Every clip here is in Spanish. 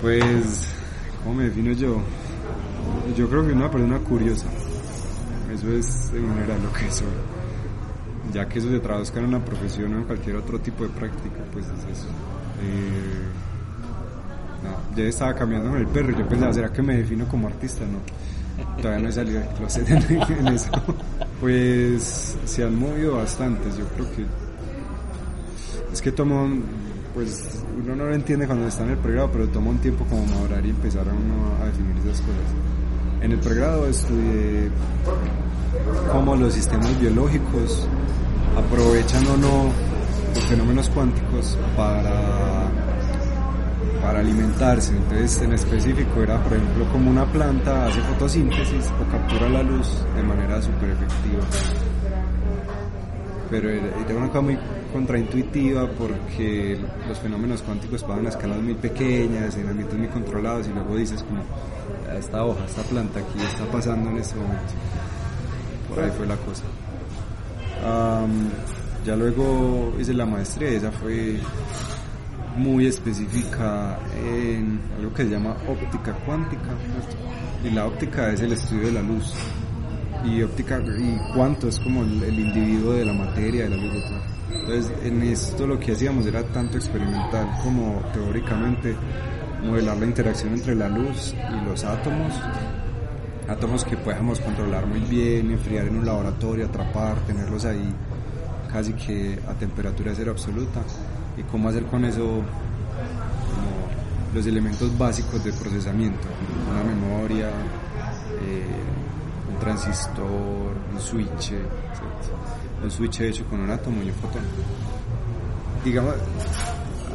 Pues, ¿cómo me defino yo? Yo creo que una persona curiosa. Eso es en general lo que soy. Ya que eso se traduzca en una profesión o en cualquier otro tipo de práctica, pues es eso. Eh, no, ya estaba cambiando con el perro. Yo pensaba, ¿será que me defino como artista? No. Todavía no he salido del closet en eso. Pues se han movido bastantes. Yo creo que es que tomo pues uno no lo entiende cuando está en el pregrado, pero toma un tiempo como madurar y empezar a uno a definir esas cosas. En el pregrado estudié cómo los sistemas biológicos aprovechan o no los fenómenos cuánticos para, para alimentarse. Entonces, en específico era, por ejemplo, como una planta hace fotosíntesis o captura la luz de manera súper efectiva. Pero era una cosa muy contraintuitiva porque los fenómenos cuánticos pasan a escalas muy pequeñas, en ambientes muy controlados y luego dices como, esta hoja, esta planta aquí está pasando en este momento. Por ahí fue la cosa. ya luego hice la maestría esa fue muy específica en algo que se llama óptica cuántica. Y la óptica es el estudio de la luz. Y óptica y cuánto es como el, individuo de la materia, de la luz. Entonces, en esto lo que hacíamos era tanto experimental como teóricamente modelar la interacción entre la luz y los átomos, átomos que podamos controlar muy bien, enfriar en un laboratorio, atrapar, tenerlos ahí casi que a temperatura cero absoluta y cómo hacer con eso los elementos básicos de procesamiento, una memoria, eh, un transistor, un switch, un switch hecho con un átomo y un fotón. Digamos,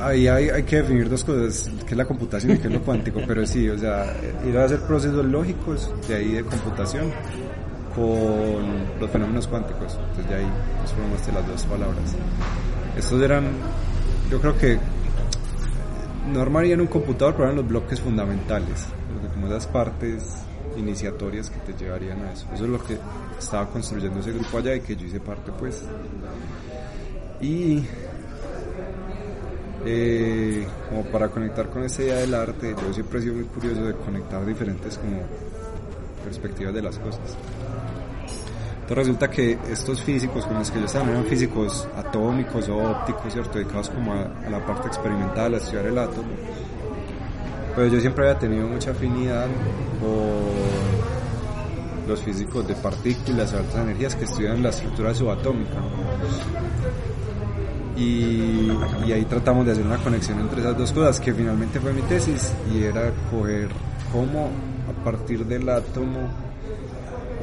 ahí hay, hay, que definir dos cosas, que es la computación y que es lo cuántico, pero sí, o sea, ir a hacer procesos lógicos de ahí de computación con los fenómenos cuánticos. Entonces de ahí nos formamos de las dos palabras. Estos eran, yo creo que no armarían un computador, pero eran los bloques fundamentales, como esas partes iniciatorias que te llevarían a eso. Eso es lo que estaba construyendo ese grupo allá y que yo hice parte pues. Y eh, como para conectar con esa idea del arte, yo siempre he sido muy curioso de conectar diferentes como perspectivas de las cosas. Entonces resulta que estos físicos con los que yo estaba eran físicos atómicos o ópticos, ¿cierto? Dedicados como a, a la parte experimental, a estudiar el átomo pero yo siempre había tenido mucha afinidad por los físicos de partículas o altas energías que estudian la estructura subatómica. Y, y, ahí tratamos de hacer una conexión entre esas dos cosas, que finalmente fue mi tesis, y era coger cómo a partir del átomo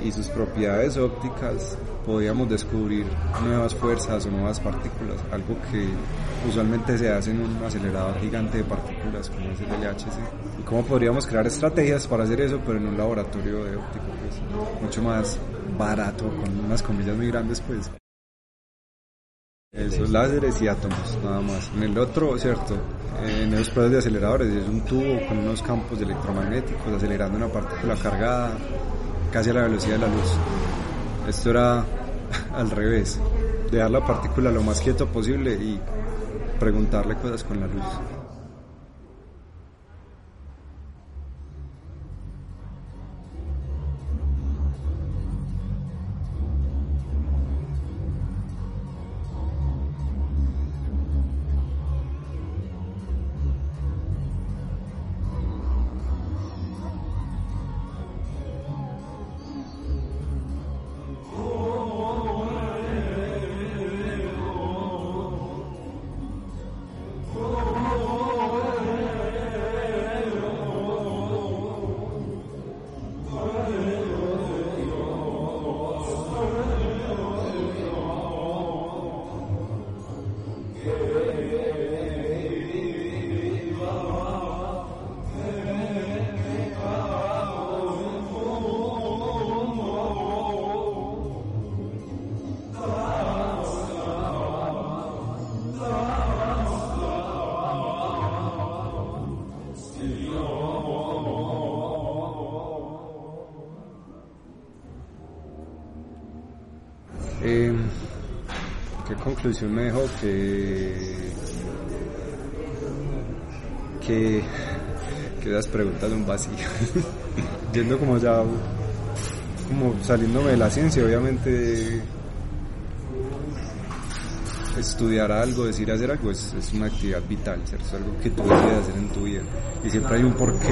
y sus propiedades ópticas podíamos descubrir nuevas fuerzas o nuevas partículas, algo que usualmente se hace en un acelerador gigante de partículas como es el LHC. Y cómo podríamos crear estrategias para hacer eso, pero en un laboratorio de óptico, pues, mucho más barato, con unas comillas muy grandes, pues. Esos láseres y átomos, nada más. En el otro, cierto, en esos pruebas de aceleradores es un tubo con unos campos electromagnéticos acelerando una partícula cargada casi a la velocidad de la luz. Esto era al revés, dejar la partícula lo más quieto posible y preguntarle cosas con la luz. Me dejó que que que las preguntas un vacío yendo como ya como saliéndome de la ciencia obviamente estudiar algo, decir hacer algo es, una actividad vital, ¿cierto? es algo que tú debes hacer en tu vida. Y siempre hay un porqué,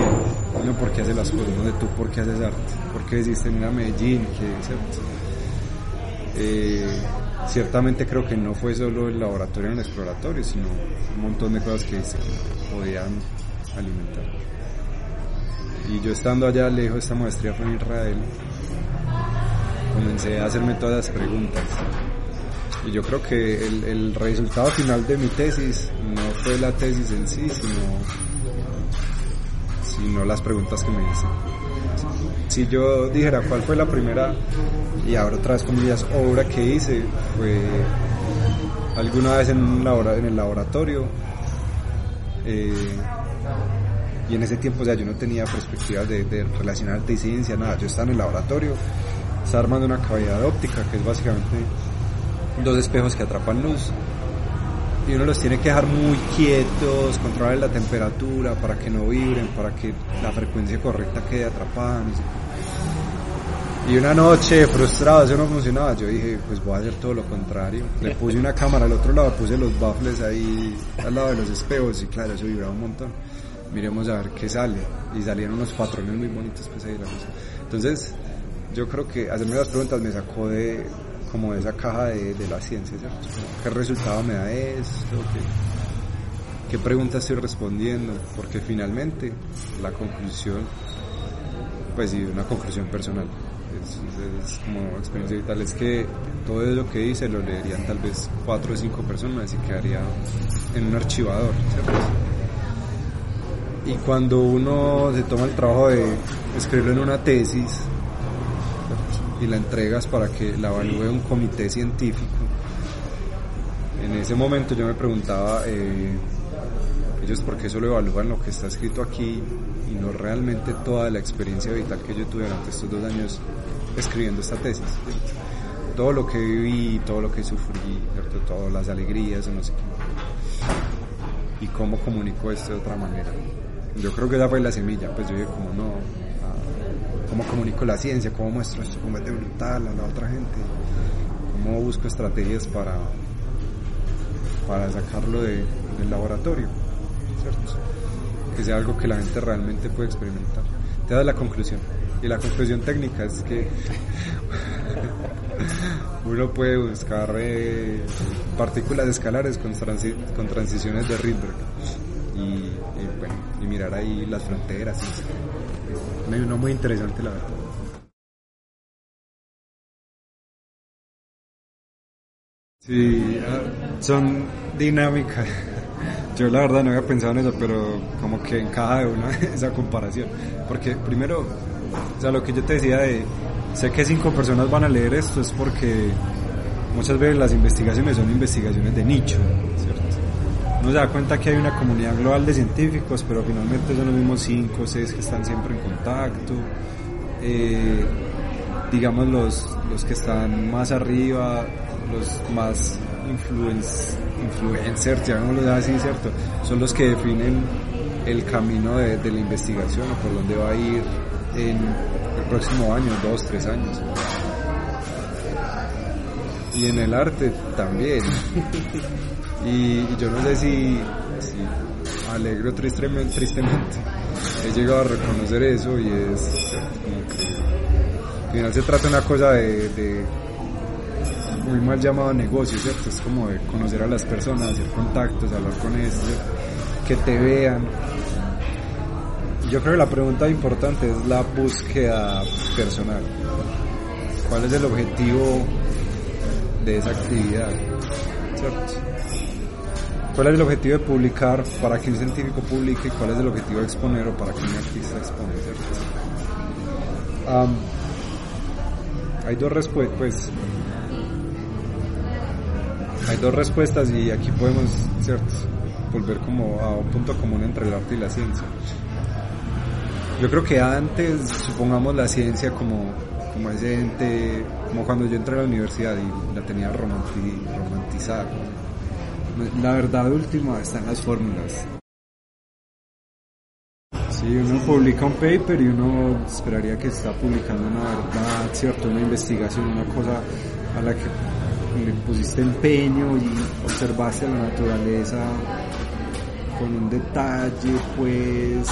no por qué haces las cosas, no de tú por qué haces arte, por qué decidiste venir a Medellín, que, ¿cierto? Eh, ciertamente creo que no fue solo el laboratorio en el exploratorio, sino un montón de cosas que se podían alimentar. Y yo estando allá lejos, esta maestría fue en Israel, comencé a hacerme todas las preguntas. Y yo creo que el, el resultado final de mi tesis no fue la tesis en sí, sino, sino las preguntas que me hice. Si yo dijera cuál fue la primera y ahora otra vez comillas, obra que hice fue alguna vez en, en el laboratorio eh, y en ese tiempo ya yo no tenía perspectivas de, de relacionar arte y ciencia, nada, yo estaba en el laboratorio, estaba armando una cavidad óptica que es básicamente dos espejos que atrapan luz y uno los tiene que dejar muy quietos, controlar la temperatura para que no vibren, para que la frecuencia correcta quede atrapada. Y una noche frustrado, eso no funcionaba. Yo dije, pues voy a hacer todo lo contrario. Le puse una cámara al otro lado, puse los baffles ahí al lado de los espejos y claro, eso vibraba un montón. Miremos a ver qué sale. Y salieron unos patrones muy bonitos pues ahí la cosa. Entonces, yo creo que hacerme las preguntas me sacó de como de esa caja de, la ciencia, ¿cierto? ¿Qué resultado me da esto? ¿Qué, ¿Qué preguntas estoy respondiendo? Porque finalmente la conclusión, pues sí, una conclusión personal es, como experiencia vital, es que todo lo que hice lo leerían tal vez cuatro o cinco personas y quedaría en un archivador, Y cuando uno se toma el trabajo de escribirlo en una tesis y la entregas para que la evalúe un comité científico, en ese momento yo me preguntaba, eh, ellos por qué solo evalúan lo que está escrito aquí y no realmente toda la experiencia vital que yo tuve durante estos dos años escribiendo esta tesis. Todo lo que viví, todo lo que sufrí, todas las alegrías, no sé qué. Y cómo comunico esto de otra manera. Yo creo que esa fue la semilla, pues yo dije como no, ah, cómo comunico la ciencia, cómo muestro esto como es de brutal a la otra gente, cómo busco estrategias para, para sacarlo del laboratorio, Que sea algo que la gente realmente puede experimentar. Te da la conclusión. Y la conclusión técnica es que uno puede buscar eh, partículas escalares con, transiciones de Rydberg y, bueno, y mirar ahí las fronteras. Y, no muy interesante la verdad. Sí, ah, son dinámicas. Yo la verdad no había pensado en eso, pero como que encaja de una esa comparación. Porque primero, o sea, lo que yo te decía de, sé que cinco personas van a leer esto es porque muchas veces las investigaciones son investigaciones de nicho, ¿cierto? Uno se da cuenta que hay una comunidad global de científicos, pero finalmente son los mismos cinco o seis que están siempre en contacto. Eh, digamos los, los que están más arriba, los más influencers, llamémoslo así, ¿cierto? Son los que definen el camino de, la investigación o por dónde va a ir en el próximo año, dos, tres años. Y en el arte también. y, yo no sé si, si alegre o tristemente, tristemente he llegado a reconocer eso y es al final se trata una cosa de muy mal llamado negocio, ¿cierto? Es como de conocer a las personas, hacer contactos, hablar con ellos, que te vean. Yo creo que la pregunta importante es la búsqueda personal. ¿Cuál es el objetivo de esa actividad? ¿Cierto? ¿Cuál es el objetivo de publicar para que un científico publique? ¿Cuál es el objetivo de exponer o para que un artista expone? ¿cierto? hay dos respuestas, pues hay dos respuestas y aquí podemos, ¿cierto? Volver como a un punto común entre el arte y la ciencia. Yo creo que antes, supongamos la ciencia como, como ese ente, como cuando yo entré a la universidad y la tenía romantizada. La verdad última está en las fórmulas. Sí, uno publica un paper y uno esperaría que está publicando una verdad, ¿cierto? Una investigación, una cosa a la que le pusiste empeño y observaste la naturaleza con un detalle, pues,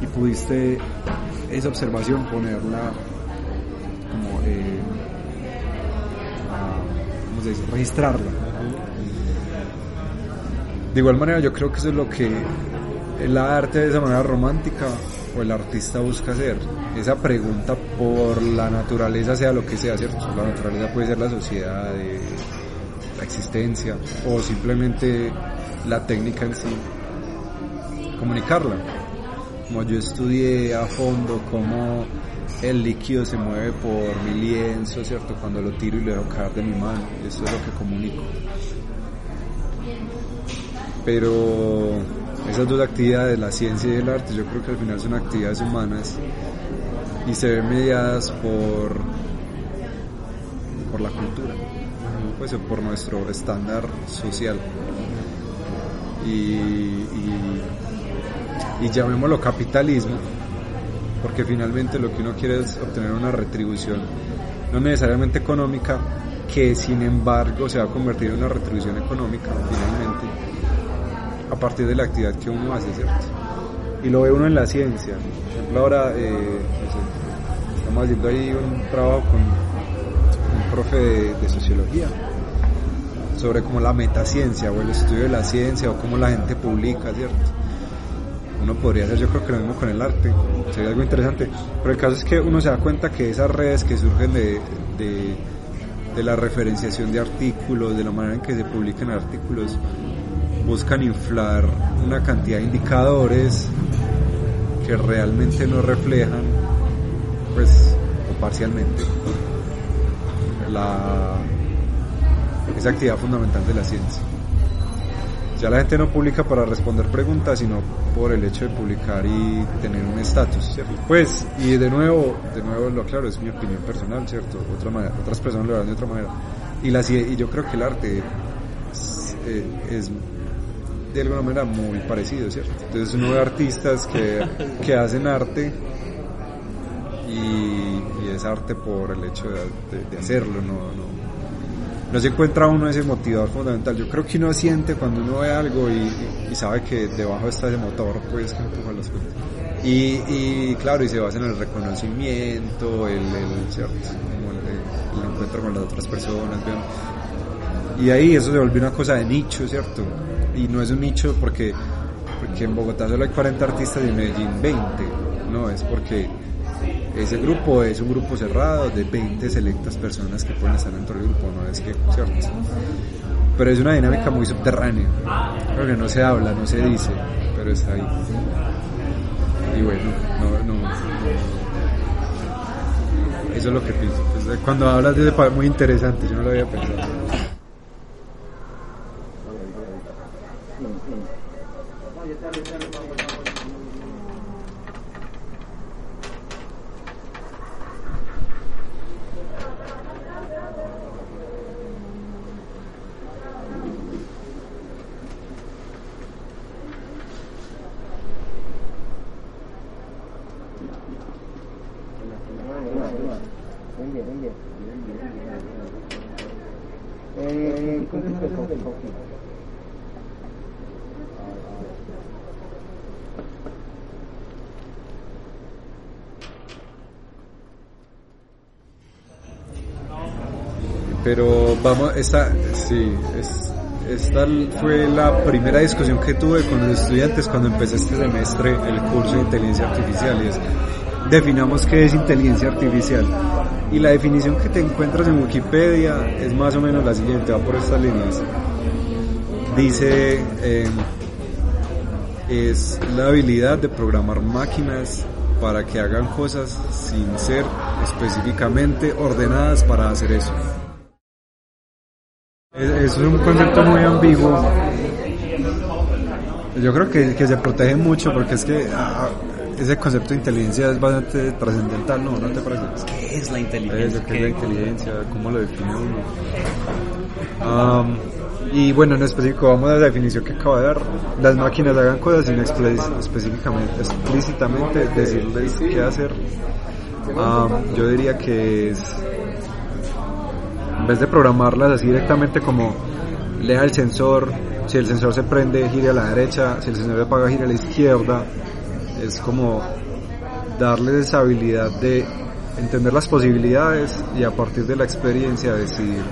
y pudiste esa observación ponerla como, eh, ¿cómo se? Registrarla. De igual manera, yo creo que eso es lo que el arte de esa manera romántica o el artista busca hacer. Esa pregunta por la naturaleza, sea lo que sea, ¿cierto? La naturaleza puede ser la sociedad, la existencia o simplemente la técnica en sí. Comunicarla. Como yo estudié a fondo cómo el líquido se mueve por mi lienzo, ¿cierto? Cuando lo tiro y lo dejo caer de mi mano. Eso es lo que comunico. Pero esas dos actividades, la ciencia y el arte, yo creo que al final son actividades humanas y se ven mediadas por, por la cultura, pues por nuestro estándar social. Y, y, y llamémoslo capitalismo, porque finalmente lo que uno quiere es obtener una retribución, no necesariamente económica, que sin embargo se va a convertir en una retribución económica finalmente a partir de la actividad que uno hace, ¿cierto? Y lo ve uno en la ciencia. Por ejemplo, ahora eh, estamos haciendo ahí un trabajo con un profe de, sociología sobre como la metaciencia o el estudio de la ciencia o cómo la gente publica, ¿cierto? Uno podría hacer yo creo que lo mismo con el arte, sería algo interesante, pero el caso es que uno se da cuenta que esas redes que surgen de, de, de la referenciación de artículos, de la manera en que se publican artículos, buscan inflar una cantidad de indicadores que realmente no reflejan, pues, o parcialmente, la, esa actividad fundamental de la ciencia. Ya la gente no publica para responder preguntas, sino por el hecho de publicar y tener un estatus, Pues, y de nuevo, de nuevo lo claro, es mi opinión personal, ¿cierto? Otra manera, otras personas lo harán de otra manera. Y, la, y yo creo que el arte es, eh, es de alguna manera muy parecido, ¿cierto? Entonces uno ve artistas que, que hacen arte y, es arte por el hecho de, hacerlo, no, no, no, se encuentra uno ese motivador fundamental. Yo creo que uno siente cuando uno ve algo y, sabe que debajo está ese motor, pues que empuja las cosas. Y, y, claro, y se basa en el reconocimiento, el, el, ¿cierto? El, el encuentro con las otras personas. ¿bien? Y ahí eso se volvió una cosa de nicho, ¿cierto? Y no es un nicho porque, porque en Bogotá solo hay 40 artistas y en Medellín 20. No, es porque ese grupo es un grupo cerrado de 20 selectas personas que pueden estar dentro del grupo, no es que, ¿cierto? Pero es una dinámica muy subterránea, creo que no se habla, no se dice, pero está ahí. Y bueno, no, eso es lo que pienso. Cuando hablas de ese muy interesante, yo no lo había pensado. Esta, sí, es, fue la primera discusión que tuve con los estudiantes cuando empecé este semestre el curso de inteligencia artificial y es, definamos qué es inteligencia artificial. Y la definición que te encuentras en Wikipedia es más o menos la siguiente, va por estas líneas. Dice, eh, es la habilidad de programar máquinas para que hagan cosas sin ser específicamente ordenadas para hacer eso. Es, un concepto muy ambiguo. Yo creo que, que se protege mucho porque es que ah, ese concepto de inteligencia es bastante trascendental, ¿no? ¿No te parece? ¿Qué es la inteligencia? ¿Qué es la inteligencia? ¿Cómo lo define uno? y bueno, en específico vamos a la definición que acabo de dar. Las máquinas hagan cosas sin específicamente, explícitamente decirles qué hacer. yo diría que es en vez de programarlas así directamente como lea el sensor, si el sensor se prende, gire a la derecha, si el sensor se apaga, gire a la izquierda, es como darles esa habilidad de entender las posibilidades y a partir de la experiencia decidir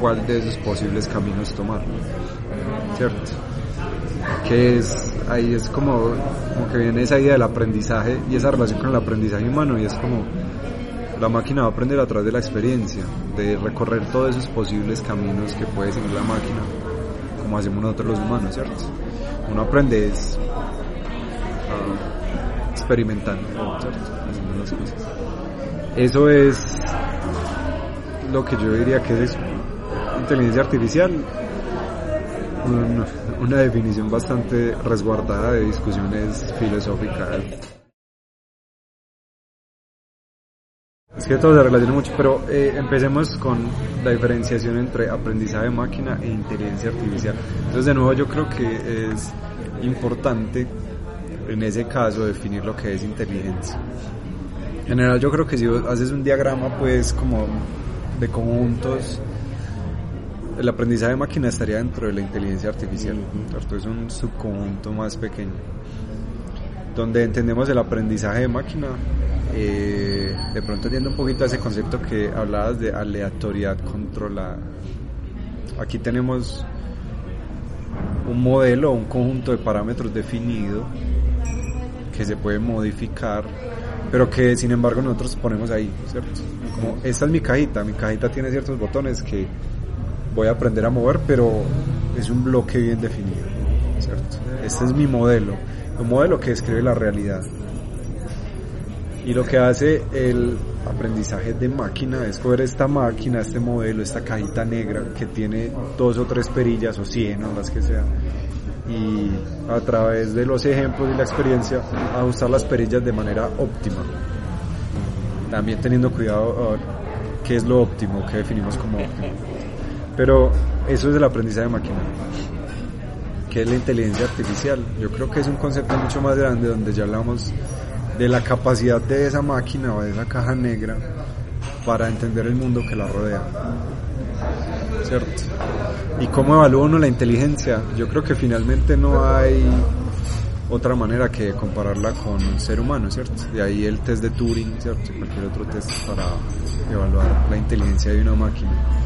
cuál de esos posibles caminos tomar. ¿Cierto? Que es, ahí es como, como que viene esa idea del aprendizaje y esa relación con el aprendizaje humano y es como la máquina va a aprender a través de la experiencia, de recorrer todos esos posibles caminos que puede seguir la máquina, como hacemos nosotros los humanos, ¿cierto? Uno aprende es, uh, experimentando, ¿cierto? Haciendo las cosas. Eso es lo que yo diría que es inteligencia artificial, una definición bastante resguardada de discusiones filosóficas. Es que todo se relaciona mucho, pero eh, empecemos con la diferenciación entre aprendizaje de máquina e inteligencia artificial. Entonces, de nuevo, yo creo que es importante en ese caso definir lo que es inteligencia. En general, yo creo que si haces un diagrama, pues, como de conjuntos, el aprendizaje de máquina estaría dentro de la inteligencia artificial. Es un subconjunto más pequeño, donde entendemos el aprendizaje de máquina eh, de pronto entiendo un poquito ese concepto que hablabas de aleatoriedad controlada. Aquí tenemos un modelo, un conjunto de parámetros definido que se puede modificar, pero que sin embargo nosotros ponemos ahí, ¿cierto? Como esta es mi cajita, mi cajita tiene ciertos botones que voy a aprender a mover, pero es un bloque bien definido, ¿cierto? Este es mi modelo, modelo que describe la realidad. Y lo que hace el aprendizaje de máquina es coger esta máquina, este modelo, esta cajita negra que tiene dos o tres perillas o cien o las que sean y a través de los ejemplos y la experiencia ajustar las perillas de manera óptima. También teniendo cuidado a qué es lo óptimo, qué definimos como óptimo. Pero eso es el aprendizaje de máquina. ¿Qué es la inteligencia artificial? Yo creo que es un concepto mucho más grande donde ya hablamos de la capacidad de esa máquina o de esa caja negra para entender el mundo que la rodea. ¿Cierto? ¿Y cómo evalúa uno la inteligencia? Yo creo que finalmente no hay otra manera que compararla con un ser humano, ¿cierto? De ahí el test de Turing, ¿cierto? Cualquier otro test para evaluar la inteligencia de una máquina.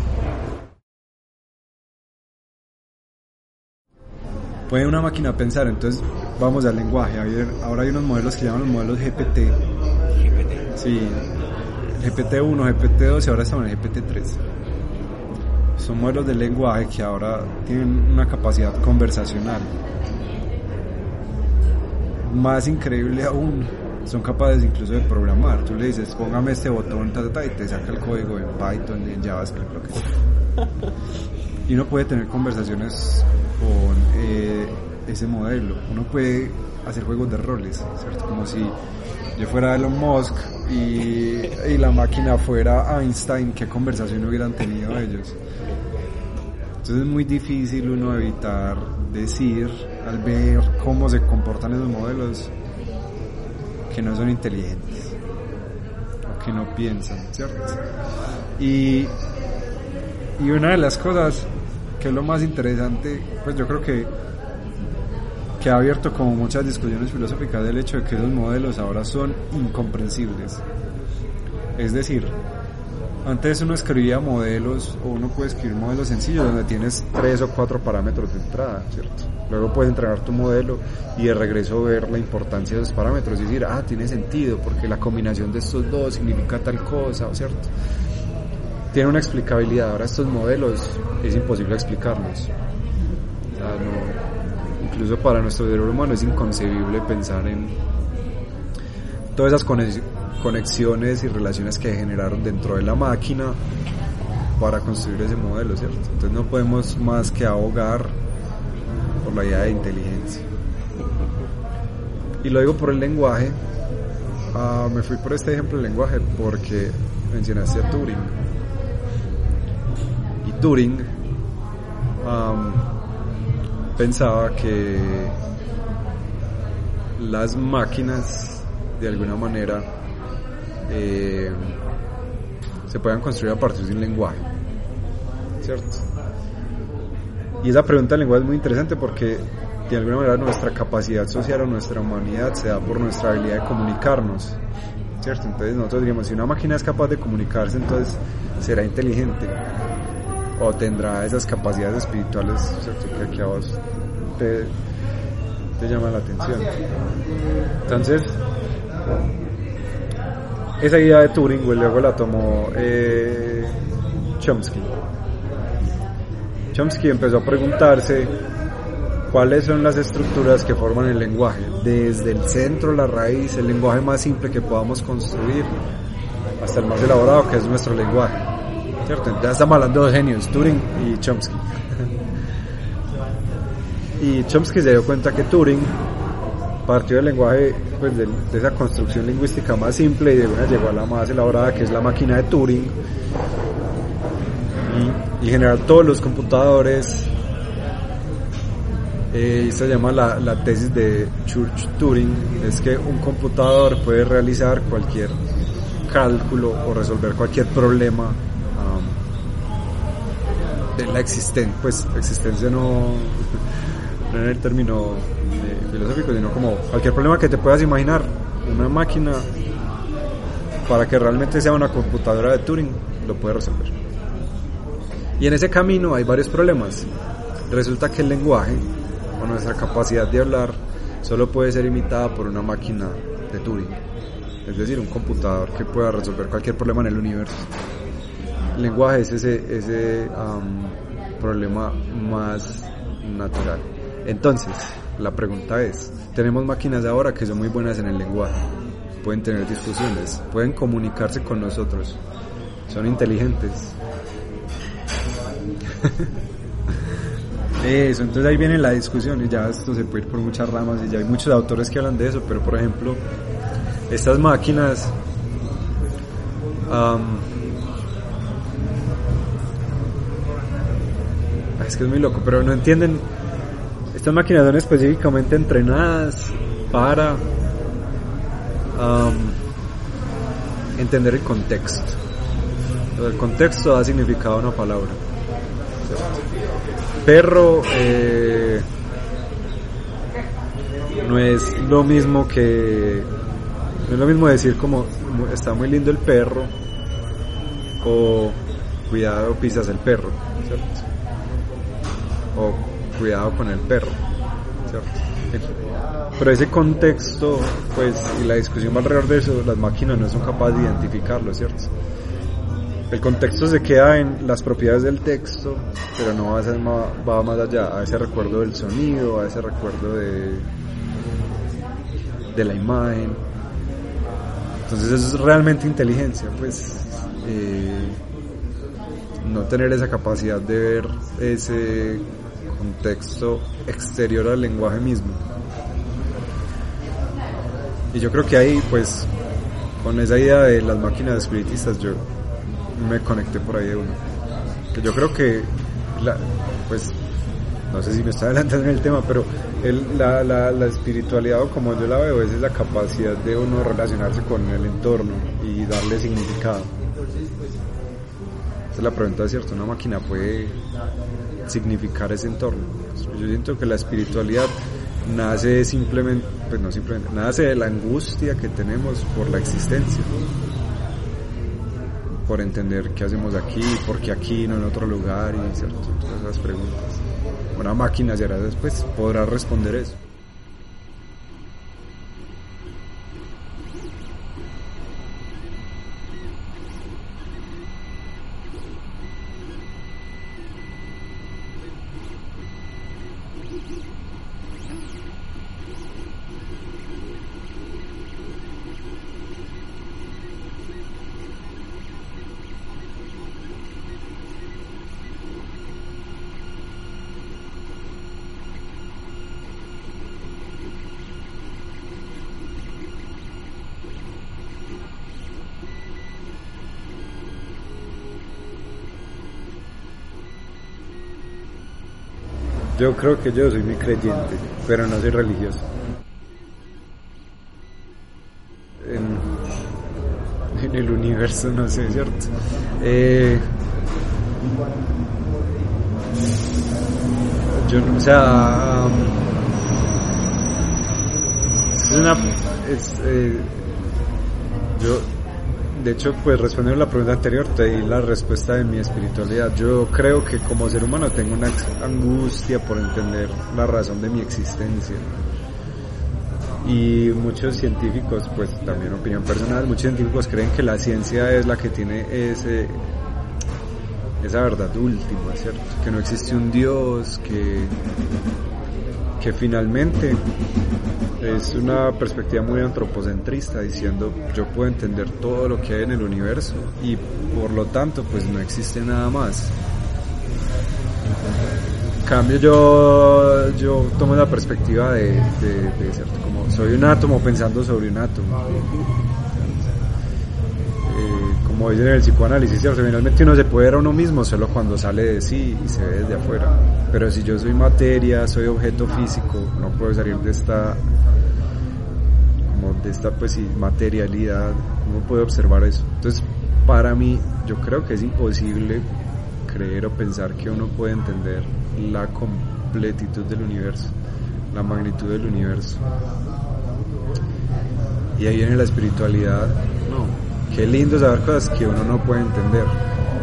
Puede una máquina pensar, entonces vamos al lenguaje. Ahora hay unos modelos que llaman los modelos GPT. GPT. Sí, GPT-1, GPT-2 y ahora estamos en GPT-3. Son modelos de lenguaje que ahora tienen una capacidad conversacional más increíble aún, son capaces incluso de programar. Tú le dices, póngame este botón, y te saca el código en Python, en JavaScript, lo que sea. Y uno puede tener conversaciones con eh, ese modelo. Uno puede hacer juegos de roles, ¿cierto? Como si yo fuera Elon Musk y, y la máquina fuera Einstein, ¿qué conversación hubieran tenido ellos? Entonces es muy difícil uno evitar decir al ver cómo se comportan esos modelos que no son inteligentes o que no piensan, ¿cierto? Y, y una de las cosas que es lo más interesante, pues yo creo que, que ha abierto como muchas discusiones filosóficas del hecho de que esos modelos ahora son incomprensibles. Es decir, antes uno escribía modelos, o uno puede escribir modelos sencillos donde tienes tres o cuatro parámetros de entrada, ¿cierto? Luego puedes entregar tu modelo y de regreso ver la importancia de esos parámetros y decir, ah, tiene sentido porque la combinación de estos dos significa tal cosa, ¿cierto? Tiene una explicabilidad. Ahora estos modelos es imposible explicarlos. incluso para nuestro cerebro humano es inconcebible pensar en todas esas conexiones y relaciones que generaron dentro de la máquina para construir ese modelo, ¿cierto? Entonces no podemos más que ahogar por la idea de inteligencia. Y lo digo por el lenguaje. Ah, me fui por este ejemplo del lenguaje porque mencionaste a Turing. Turing pensaba que las máquinas de alguna manera eh, se puedan construir a partir de un lenguaje. ¿Cierto? Y esa pregunta del lenguaje es muy interesante porque de alguna manera nuestra capacidad social o nuestra humanidad se da por nuestra habilidad de comunicarnos. ¿Cierto? Entonces nosotros diríamos, si una máquina es capaz de comunicarse, entonces será inteligente o tendrá esas capacidades espirituales. Que, a vos te, te llama la atención. Entonces, esa idea de Turing luego la tomó eh, Chomsky. Chomsky empezó a preguntarse cuáles son las estructuras que forman el lenguaje, desde el centro, la raíz, el lenguaje más simple que podamos construir, hasta el más elaborado que es nuestro lenguaje. ¿Cierto? Ya estamos hablando de genios, Turing y Chomsky. y Chomsky se dio cuenta que Turing partió del lenguaje, pues de, esa construcción lingüística más simple y de una llegó a la más elaborada que es la máquina de Turing. Y, en general todos los computadores, eh, se llama la, tesis de Church-Turing, es que un computador puede realizar cualquier cálculo o resolver cualquier problema de la existencia, pues existencia no, no en el término filosófico, sino como cualquier problema que te puedas imaginar, una máquina para que realmente sea una computadora de Turing lo puede resolver. Y en ese camino hay varios problemas. Resulta que el lenguaje o nuestra capacidad de hablar solo puede ser imitada por una máquina de Turing, es decir, un computador que pueda resolver cualquier problema en el universo. Lenguaje es ese, ese problema más natural. Entonces, la pregunta es, tenemos máquinas ahora que son muy buenas en el lenguaje, pueden tener discusiones, pueden comunicarse con nosotros, son inteligentes. eso, entonces ahí viene la discusión y ya esto se puede ir por muchas ramas y ya hay muchos autores que hablan de eso, pero por ejemplo, estas máquinas es que es muy loco, pero no entienden estas máquinas son específicamente entrenadas para entender el contexto. El contexto da significado a una palabra. Perro, eh, no es lo mismo que no es lo mismo decir como está muy lindo el perro o cuidado pisas el perro. O cuidado con el perro, ¿cierto? Pero ese contexto, pues, y la discusión alrededor de eso, las máquinas no son capaces de identificarlo, ¿cierto? El contexto se queda en las propiedades del texto, pero no va, más allá, a ese recuerdo del sonido, a ese recuerdo de, de la imagen. Entonces eso es realmente inteligencia, pues eh, no tener esa capacidad de ver ese contexto exterior al lenguaje mismo. Y yo creo que ahí, pues, con esa idea de las máquinas espiritistas, yo me conecté por ahí de uno. Que yo creo que, la, pues, no sé si me está adelantando en el tema, pero el, la, la, espiritualidad o como yo la veo es la capacidad de uno relacionarse con el entorno y darle significado. Esa es la pregunta, ¿cierto? Una máquina puede significar ese entorno. Yo siento que la espiritualidad nace simplemente, pues no simplemente, nace de la angustia que tenemos por la existencia por entender qué hacemos aquí, por qué aquí, no en otro lugar y ¿cierto? todas esas preguntas. Una máquina ya después podrá responder eso. Yo creo que yo soy muy creyente, pero no soy religioso. En, el universo, no sé, ¿cierto? Eh, yo, o sea, es una, es, eh, yo de hecho, pues respondiendo a la pregunta anterior, te di la respuesta de mi espiritualidad. Yo creo que como ser humano tengo una angustia por entender la razón de mi existencia. Y muchos científicos, pues también opinión personal, muchos científicos creen que la ciencia es la que tiene ese, esa verdad última, ¿cierto? Que no existe un Dios, que, que finalmente es una perspectiva muy antropocentrista diciendo yo puedo entender todo lo que hay en el universo y por lo tanto pues no existe nada más. En cambio yo, yo tomo la perspectiva de, de, ser como soy un átomo pensando sobre un átomo. Como dicen en el psicoanálisis, finalmente uno se puede ver a uno mismo solo cuando sale de sí y se ve desde afuera. Pero si yo soy materia, soy objeto físico, no puedo salir de esta de esta pues materialidad, ¿cómo puede observar eso? Entonces, para mí, yo creo que es imposible creer o pensar que uno puede entender la completitud del universo, la magnitud del universo. Y ahí viene la espiritualidad, no, qué lindo saber cosas que uno no puede entender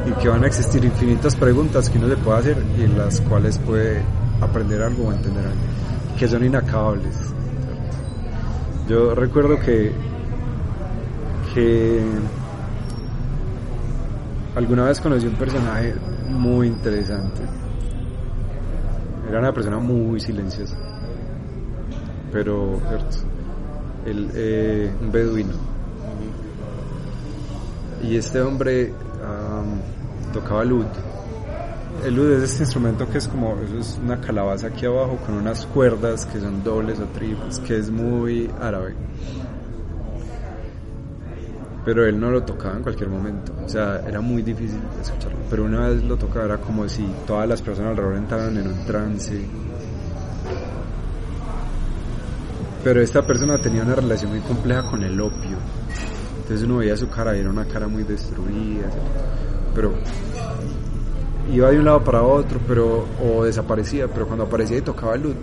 y que van a existir infinitas preguntas que uno se puede hacer y las cuales puede aprender algo o entender algo, que son inacabables. Yo recuerdo que, que alguna vez conocí un personaje muy interesante. Era una persona muy silenciosa, pero el, eh, un beduino. Y este hombre tocaba lud el ud es este instrumento que es como, eso es una calabaza aquí abajo con unas cuerdas que son dobles o triples, que es muy árabe. Pero él no lo tocaba en cualquier momento, o sea, era muy difícil escucharlo. Pero una vez lo tocaba era como si todas las personas alrededor entraran en un trance. Pero esta persona tenía una relación muy compleja con el opio. Entonces uno veía su cara era una cara muy destruida. Pero iba de un lado para otro, pero o desaparecía, pero cuando aparecía y tocaba luz,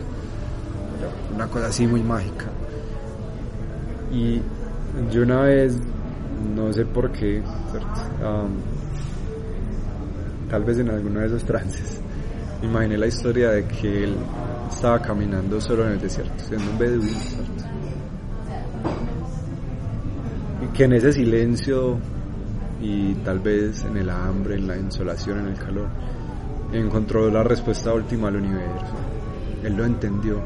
una cosa así muy mágica. Y yo una vez, no sé por qué, tal vez en alguno de esos trances, imaginé la historia de que él estaba caminando solo en el desierto, siendo un beduino, que en ese silencio y tal vez en el hambre, en la insolación, en el calor, encontró la respuesta última al universo. Él lo entendió.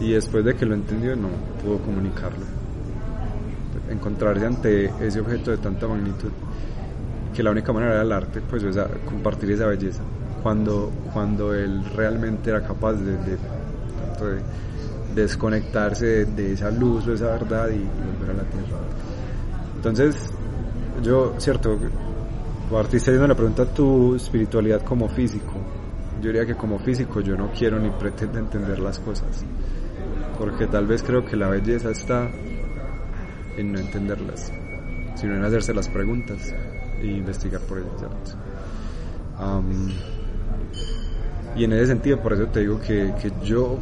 Y después de que lo entendió, no pudo comunicarlo. Encontrarse ante ese objeto de tanta magnitud, que la única manera era el arte, pues compartir esa belleza. Cuando, cuando él realmente era capaz de, de, desconectarse de, esa luz o esa verdad y, volver a la tierra. Entonces, yo, cierto, Artista haciendo la pregunta tu espiritualidad como físico. Yo diría que como físico yo no quiero ni pretendo entender las cosas. Porque tal vez creo que la belleza está en no entenderlas, sino en hacerse las preguntas e investigar por ellas. y en ese sentido, por eso te digo que, que yo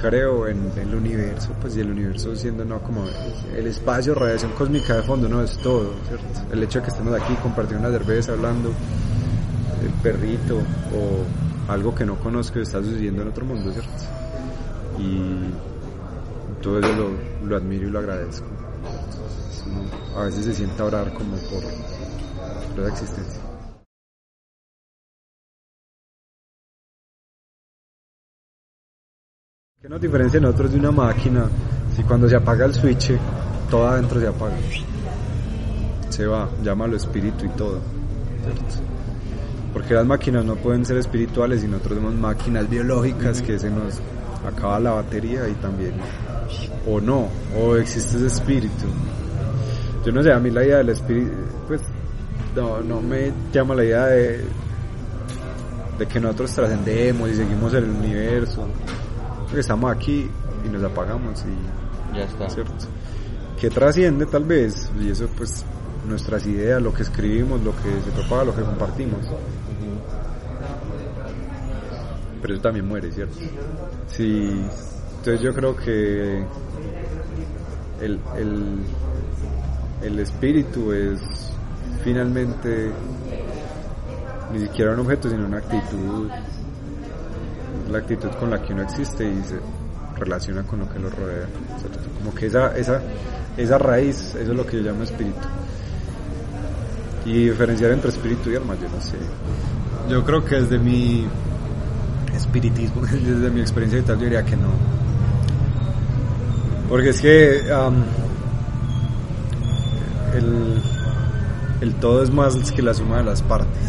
creo en, el universo, pues y el universo siendo no como el espacio, radiación cósmica de fondo, no es todo, ¿cierto? El hecho de que estemos aquí compartiendo una cerveza, hablando, el perrito o algo que no conozco está sucediendo en otro mundo, ¿cierto? Y todo eso lo, lo admiro y lo agradezco. a veces se siente orar como por la existencia. ¿Qué nos diferencia nosotros de una máquina? Si cuando se apaga el switch, todo adentro se apaga. Se va, llámalo espíritu y todo. Porque las máquinas no pueden ser espirituales y nosotros somos máquinas biológicas que se nos acaba la batería y también. O no, o existe ese espíritu. Yo no sé, a mí la idea del espíritu, pues no, no me llama la idea de, de que nosotros trascendemos y seguimos el universo estamos aquí y nos apagamos y ya está. ¿cierto? Que trasciende tal vez, y eso pues nuestras ideas, lo que escribimos, lo que se propaga, lo que compartimos. Pero eso también muere, ¿cierto? Sí, entonces yo creo que el, el, el espíritu es finalmente ni siquiera un objeto, sino una actitud, la actitud con la que uno existe y se relaciona con lo que lo rodea. Como que esa, esa, esa raíz, eso es lo que yo llamo espíritu. Y diferenciar entre espíritu y alma, yo no sé. Yo creo que desde mi espiritismo, desde mi experiencia vital, yo diría que no. Porque es que el, el todo es más que la suma de las partes.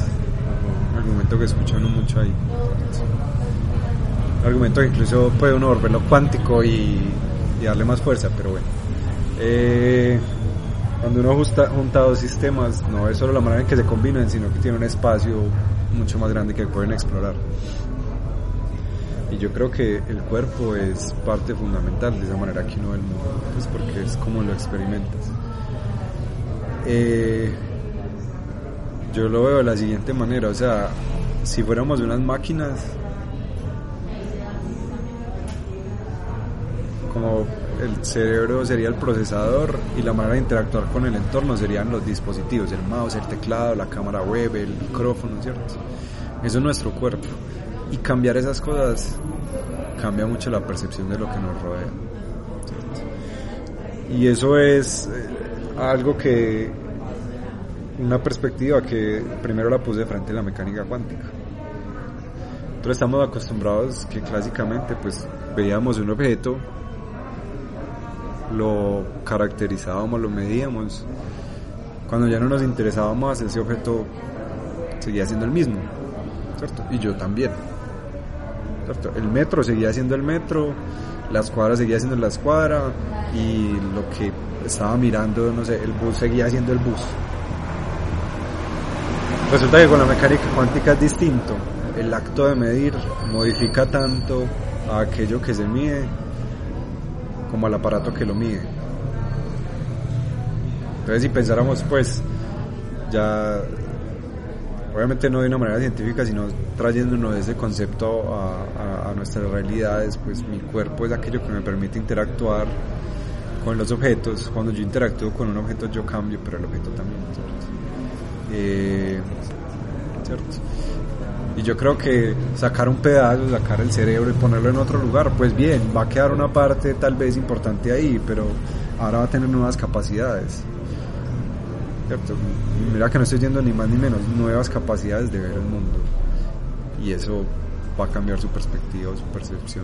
Argumento que escucho mucho ahí argumento que incluso puede uno volverlo cuántico y, darle más fuerza, pero bueno. Eh, cuando uno junta dos sistemas, no es solo la manera en que se combinan, sino que tiene un espacio mucho más grande que pueden explorar. Y yo creo que el cuerpo es parte fundamental de esa manera que uno ve el mundo, pues porque es como lo experimentas. Eh, yo lo veo de la siguiente manera, o sea, si fuéramos unas máquinas, como el cerebro sería el procesador y la manera de interactuar con el entorno serían los dispositivos, el mouse, el teclado, la cámara web, el micrófono, ¿cierto? Eso es nuestro cuerpo. Y cambiar esas cosas cambia mucho la percepción de lo que nos rodea. Y eso es eh, algo que, una perspectiva que primero la puse frente a la mecánica cuántica. Nosotros estamos acostumbrados que clásicamente pues veíamos un objeto lo caracterizábamos, lo medíamos. Cuando ya no nos interesaba más, ese objeto seguía siendo el mismo, ¿cierto? Y yo también. El metro seguía siendo el metro, las cuadras seguía siendo la escuadra y lo que estaba mirando, no sé, el bus seguía siendo el bus. Resulta que con la mecánica cuántica es distinto. El acto de medir modifica tanto a aquello que se mide como al aparato que lo mide. Entonces si pensáramos pues ya obviamente no de una manera científica, sino trayéndonos ese concepto a, a, nuestras realidades, pues mi cuerpo es aquello que me permite interactuar con los objetos. Cuando yo interactúo con un objeto yo cambio, pero el objeto también, ¿cierto? Eh, ¿cierto? Y yo creo que sacar un pedazo, sacar el cerebro y ponerlo en otro lugar, pues bien, va a quedar una parte tal vez importante ahí, pero ahora va a tener nuevas capacidades. Mira que no estoy yendo ni más ni menos, nuevas capacidades de ver el mundo. Y eso va a cambiar su perspectiva, su percepción.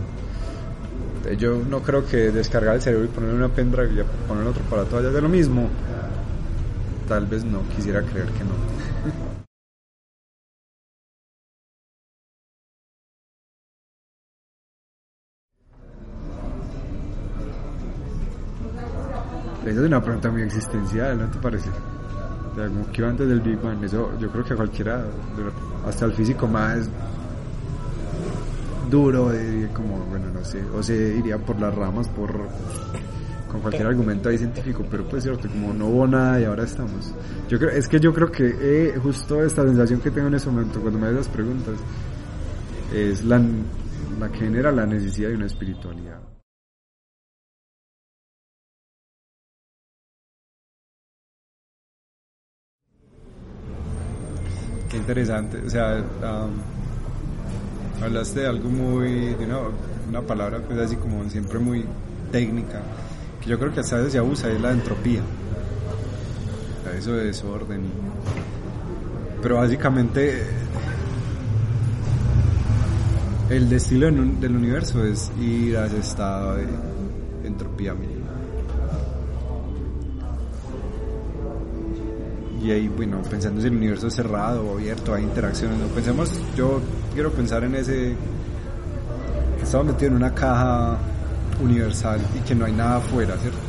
Yo no creo que descargar el cerebro y ponerle una pendrive y poner otro aparato haya de lo mismo. Tal vez no, quisiera creer que no. Esa es una pregunta muy existencial, ¿no te parece? O sea, como que iba antes del Big Bang, eso yo creo que a cualquiera, hasta el físico más duro, diría como, bueno, no sé, o se iría por las ramas, por con cualquier argumento ahí científico, pero pues cierto, como no hubo nada y ahora estamos. Yo creo, es que yo creo que eh, justo esta sensación que tengo en ese momento cuando me haces esas preguntas es la, la que genera la necesidad de una espiritualidad. Interesante, o sea, hablaste de algo muy, de una, una palabra pues así como siempre muy técnica, que yo creo que hasta veces se abusa, es la entropía, eso de desorden. Pero básicamente el destino del universo es ir a ese estado de entropía mínima. Y ahí, bueno, pensando si el universo es cerrado o abierto, hay interacciones, no pensemos, yo quiero pensar en ese, que estamos metidos en una caja universal y que no hay nada afuera, ¿cierto?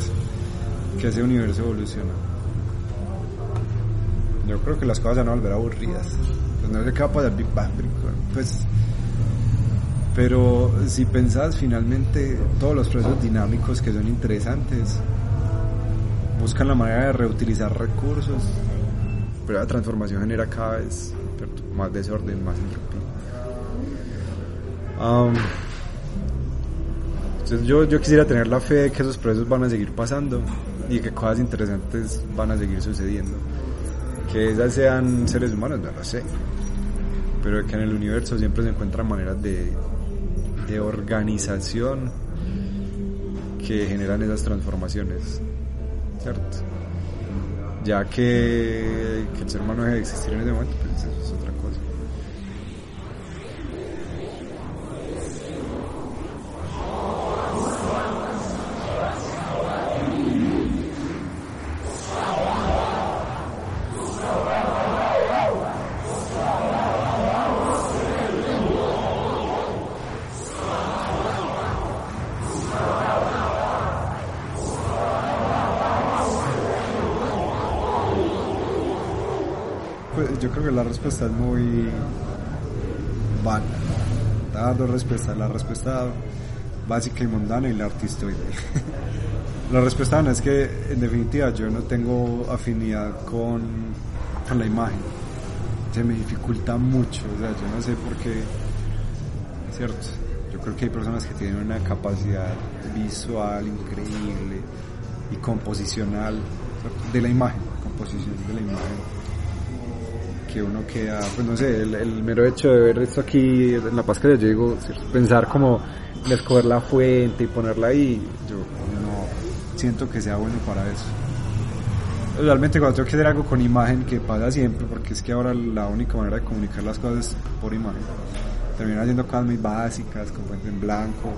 Que ese universo evoluciona. Yo creo que las cosas van a volver aburridas. Pues no sé qué va a pasar Big Bang, pues... Pero si pensás finalmente todos los procesos dinámicos que son interesantes, buscan la manera de reutilizar recursos, pero la transformación genera cada vez más desorden, más entropía. entonces yo, yo quisiera tener la fe de que esos procesos van a seguir pasando y que cosas interesantes van a seguir sucediendo. Que esas sean seres humanos, no lo sé. Pero que en el universo siempre se encuentran maneras de, de organización que generan esas transformaciones. ¿Cierto? Ya que, el ser humano deje de existir en ese momento, pues eso es otra cosa. Yo creo que la respuesta es muy vana. Da dos respuestas. La respuesta básica y mundana y la artistoide. la respuesta es que en definitiva yo no tengo afinidad con, con la imagen. Se me dificulta mucho. O sea, yo no sé por qué. ¿Cierto? Yo creo que hay personas que tienen una capacidad visual increíble y composicional de la imagen, composición de la imagen que uno queda, pues no sé, el, mero hecho de ver esto aquí en La Paz que yo digo, pensar como escoger la fuente y ponerla ahí, yo no siento que sea bueno para eso. Realmente cuando tengo que hacer algo con imagen, que pasa siempre, porque es que ahora la única manera de comunicar las cosas es por imagen. Termino haciendo cosas muy básicas, con fuente en blanco,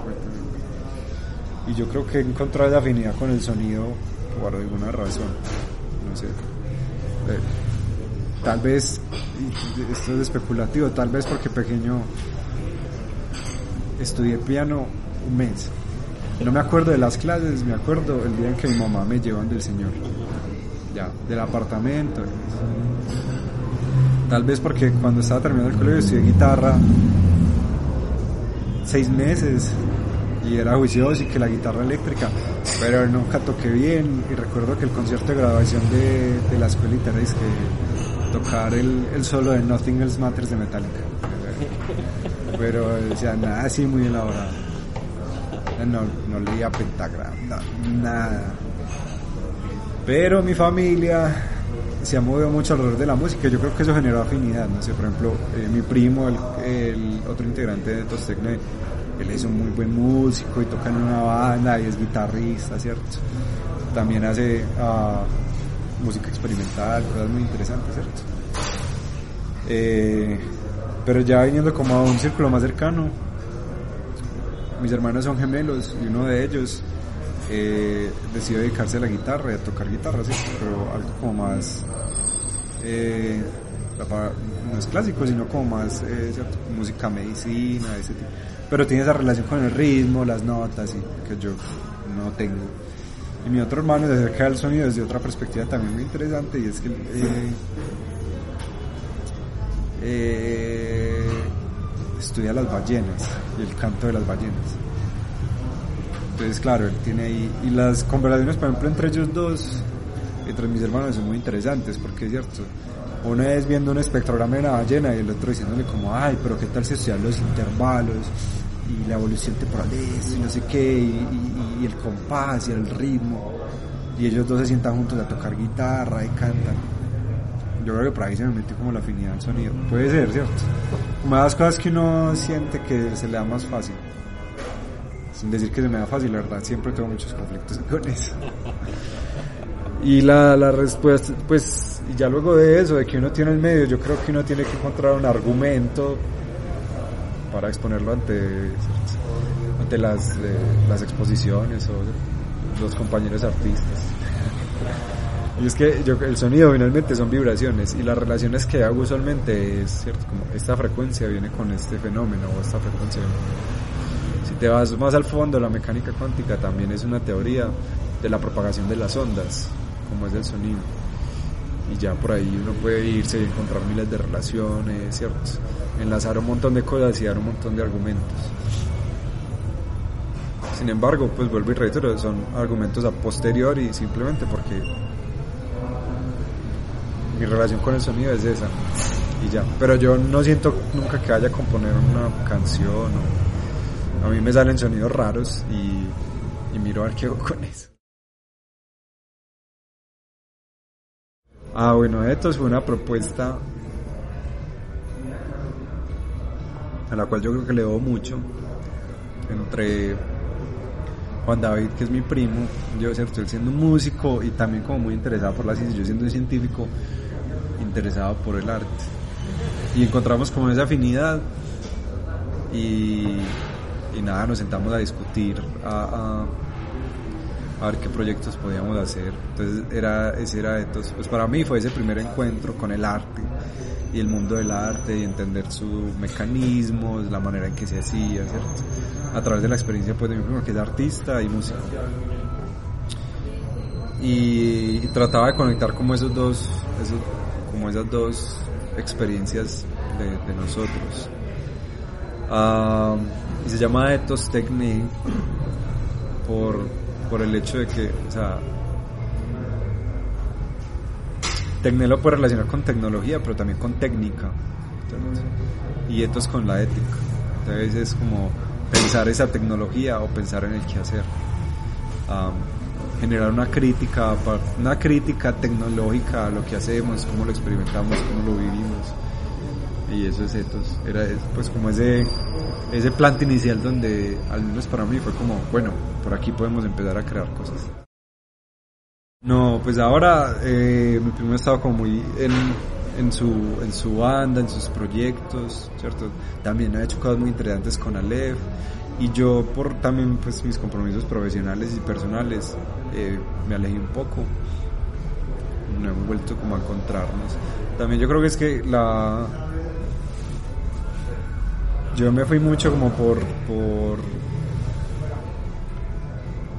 y yo creo que he encontrado esa afinidad con el sonido por alguna razón. No sé. Eh, tal vez, esto es especulativo, tal vez porque pequeño estudié piano un mes. No me acuerdo de las clases, me acuerdo el día en que mi mamá me llevan del Señor, ya, del apartamento. Tal vez porque cuando estaba terminando el colegio estudié guitarra seis meses y era juicioso y que la guitarra eléctrica, pero nunca toqué bien y recuerdo que el concierto de graduación de, de la escuela es que tocar el, el solo de Nothing Else Matters de Metallica. Pero, sea, nada así muy elaborado. No, no leía pentagrama, nada. Pero mi familia se ha movido mucho alrededor de la música. Yo creo que eso generó afinidad. No sé, por ejemplo, eh, mi primo, el, otro integrante de Tostecne, él es un muy buen músico y toca en una banda y es guitarrista, ¿cierto? También hace uh, música experimental, cosas muy interesantes, ¿cierto? Eh, pero ya viniendo como a un círculo más cercano, mis hermanos son gemelos y uno de ellos eh, decidió dedicarse a la guitarra y a tocar guitarra, ¿sí? pero algo como más, eh, no es clásico, sino como más eh, música medicina, ese tipo. Pero tiene esa relación con el ritmo, las notas, que yo no tengo. Y mi otro hermano se acerca al sonido desde otra perspectiva también muy interesante, y es que eh, eh, estudia las ballenas y el canto de las ballenas. Entonces, claro, él tiene ahí. Y las conversaciones, por ejemplo, entre ellos dos, entre mis hermanos, son muy interesantes, porque es cierto. Uno es viendo un espectrograma de una ballena y el otro diciéndole, como, ay, pero qué tal si estudian los intervalos y la evolución temporal y no sé qué, y, el compás y el ritmo. Y ellos dos se sientan juntos a tocar guitarra y cantan yo creo que por ahí se me metió como la afinidad al sonido. Puede ser, ¿cierto? Más cosas que uno siente que se le da más fácil. Sin decir que se me da fácil, la verdad, siempre tengo muchos conflictos con eso. Y la, la respuesta, pues, y ya luego de eso, de que uno tiene el medio, yo creo que uno tiene que encontrar un argumento para exponerlo ante, ante las, eh, las exposiciones o los compañeros artistas. Y es que yo, el sonido finalmente son vibraciones y las relaciones que hago usualmente es cierto, como esta frecuencia viene con este fenómeno o esta frecuencia. Si te vas más al fondo, la mecánica cuántica también es una teoría de la propagación de las ondas, como es el sonido. Y ya por ahí uno puede irse y encontrar miles de relaciones, ¿cierto? Enlazar un montón de cosas y dar un montón de argumentos. Sin embargo, pues vuelvo y reitero, son argumentos a posteriori simplemente porque mi relación con el sonido es esa y ya pero yo no siento nunca que vaya a componer una canción o a mí me salen sonidos raros y, y miro a ver qué hago con eso ah bueno esto fue una propuesta a la cual yo creo que le debo mucho entre Juan David, que es mi primo, yo él siendo un músico y también como muy interesado por la ciencia, yo siendo un científico, interesado por el arte. Y encontramos como esa afinidad y, nada, nos sentamos a discutir, ver qué proyectos podíamos hacer. Entonces era, ese era, entonces, pues para mí fue ese primer encuentro con el arte y el mundo del arte y entender sus mecanismos, la manera en que se hacía, ¿cierto? A través de la experiencia pues de mi primo que es artista y músico. Y, y, trataba de conectar como esos dos, esos, como esas dos experiencias de, de nosotros. Uh, y se llama Ethos Technique por, por el hecho de que, o sea, Tecne lo puede relacionar con tecnología, pero también con técnica. Y ethos con la ética. Entonces es como pensar esa tecnología o pensar en el qué hacer. Um, generar una crítica, una crítica tecnológica a lo que hacemos, cómo lo experimentamos, cómo lo vivimos. Y eso es etos. Era pues como ese, ese plante inicial donde al menos para mí fue como, bueno, por aquí podemos empezar a crear cosas. No, pues ahora eh, mi primo ha estado como muy en, en, su, en su banda, en sus proyectos, ¿cierto? También ha hecho cosas muy interesantes con Aleph y yo por también pues mis compromisos profesionales y personales eh, me alejé un poco no hemos vuelto como a encontrarnos también yo creo que es que la yo me fui mucho como por por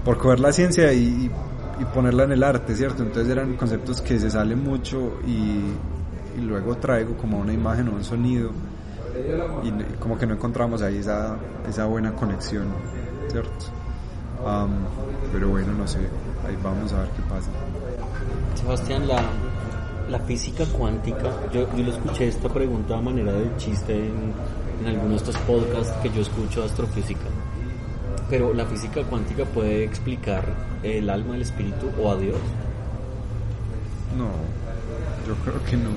por coger la ciencia y, y ponerla en el arte cierto entonces eran conceptos que se salen mucho y, y luego traigo como una imagen o un sonido y como que no encontramos ahí esa, esa buena conexión, ¿cierto? Um, pero bueno, no sé, ahí vamos a ver qué pasa. Sebastián, la, la física cuántica, yo, yo lo escuché esta pregunta a manera de chiste en, en algunos de estos podcasts que yo escucho astrofísica. Pero la física cuántica puede explicar el alma, el espíritu o a Dios. No, yo creo que no.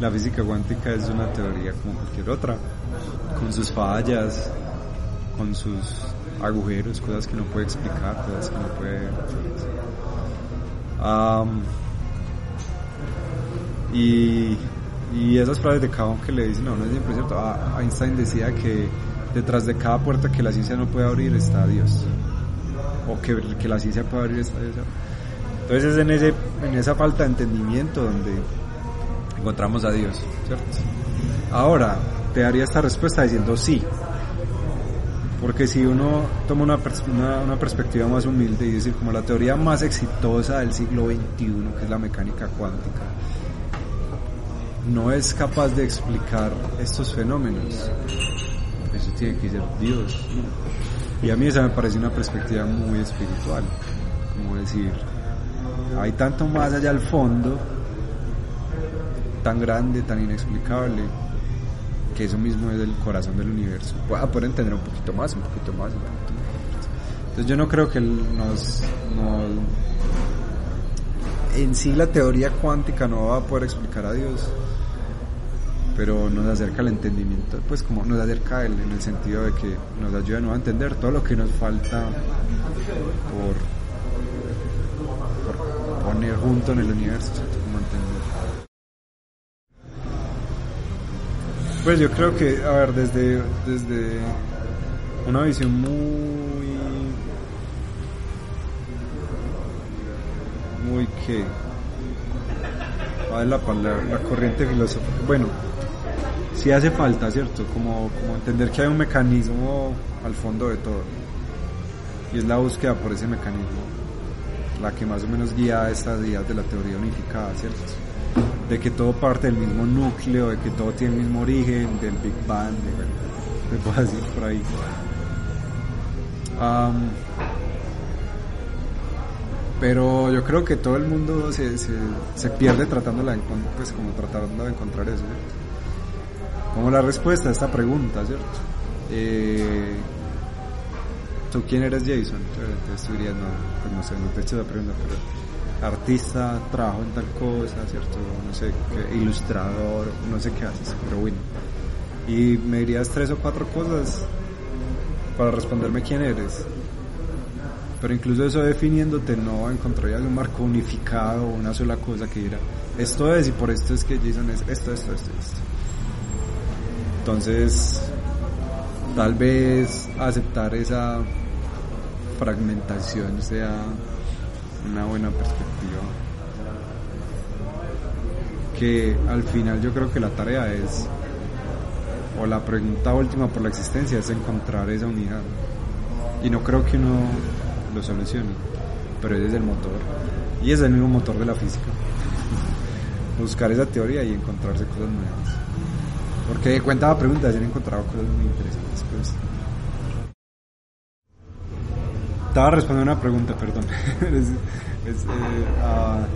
La física cuántica es una teoría como cualquier otra, con sus fallas, con sus agujeros, cosas que no puede explicar, cosas que no puede... Um, y, y esas frases de cada que le dicen no, no es siempre cierto. Ah, Einstein decía que detrás de cada puerta que la ciencia no puede abrir está Dios. O que, que la ciencia puede abrir está Dios. Entonces es en, ese, en esa falta de entendimiento donde encontramos a Dios, ¿cierto? Ahora, te daría esta respuesta diciendo sí. Porque si uno toma una, una, una, perspectiva más humilde y decir como la teoría más exitosa del siglo XXI, que es la mecánica cuántica, no es capaz de explicar estos fenómenos, eso tiene que ser Dios. Y a mí esa me parece una perspectiva muy espiritual, como decir, hay tanto más allá al fondo, tan grande, tan inexplicable, que eso mismo es el corazón del universo. Pueda poder entender un poquito más, un poquito más, un poquito más. Entonces yo no creo que nos, nos, en sí la teoría cuántica no va a poder explicar a Dios, pero nos acerca al entendimiento, pues como nos acerca él en el sentido de que nos ayuda a entender todo lo que nos falta por, poner junto en el universo, ¿cierto? Como entender. Pues yo creo que, a ver, desde, desde una visión muy, muy que, a ver la palabra, la corriente filosófica, bueno, sí hace falta, ¿cierto? Como, como entender que hay un mecanismo al fondo de todo, y es la búsqueda por ese mecanismo, la que más o menos guía estas ideas de la teoría unificada, ¿cierto? de que todo parte del mismo núcleo, de que todo tiene el mismo origen, del Big Bang, de, me puedo decir por ahí. Pero yo creo que todo el mundo se, se, se pierde tratando de, pues como tratando de encontrar eso, ¿cierto? Como la respuesta a esta pregunta, ¿cierto? Eh, ¿Tú quién eres Jason? Entonces tú dirías, no, pues no sé, no te he hecho la pregunta, pero artista, trabajo en tal cosa, ¿cierto? No sé, ilustrador, no sé qué haces, pero bueno. Y me dirías tres o cuatro cosas para responderme quién eres. Pero incluso eso definiéndote no encontrarías un marco unificado, una sola cosa que dirá, esto es y por esto es que Jason es esto, esto, esto, esto. Entonces, tal vez aceptar esa fragmentación sea una buena perspectiva. Que al final yo creo que la tarea es, o la pregunta última por la existencia es encontrar esa unidad. Y no creo que uno lo solucione, pero es el motor. Y es el mismo motor de la física. Buscar esa teoría y encontrarse cosas nuevas. Porque de cuenta la pregunta, se han encontrado cosas muy interesantes. Pues. Estaba respondiendo una pregunta, perdón. eh, uh,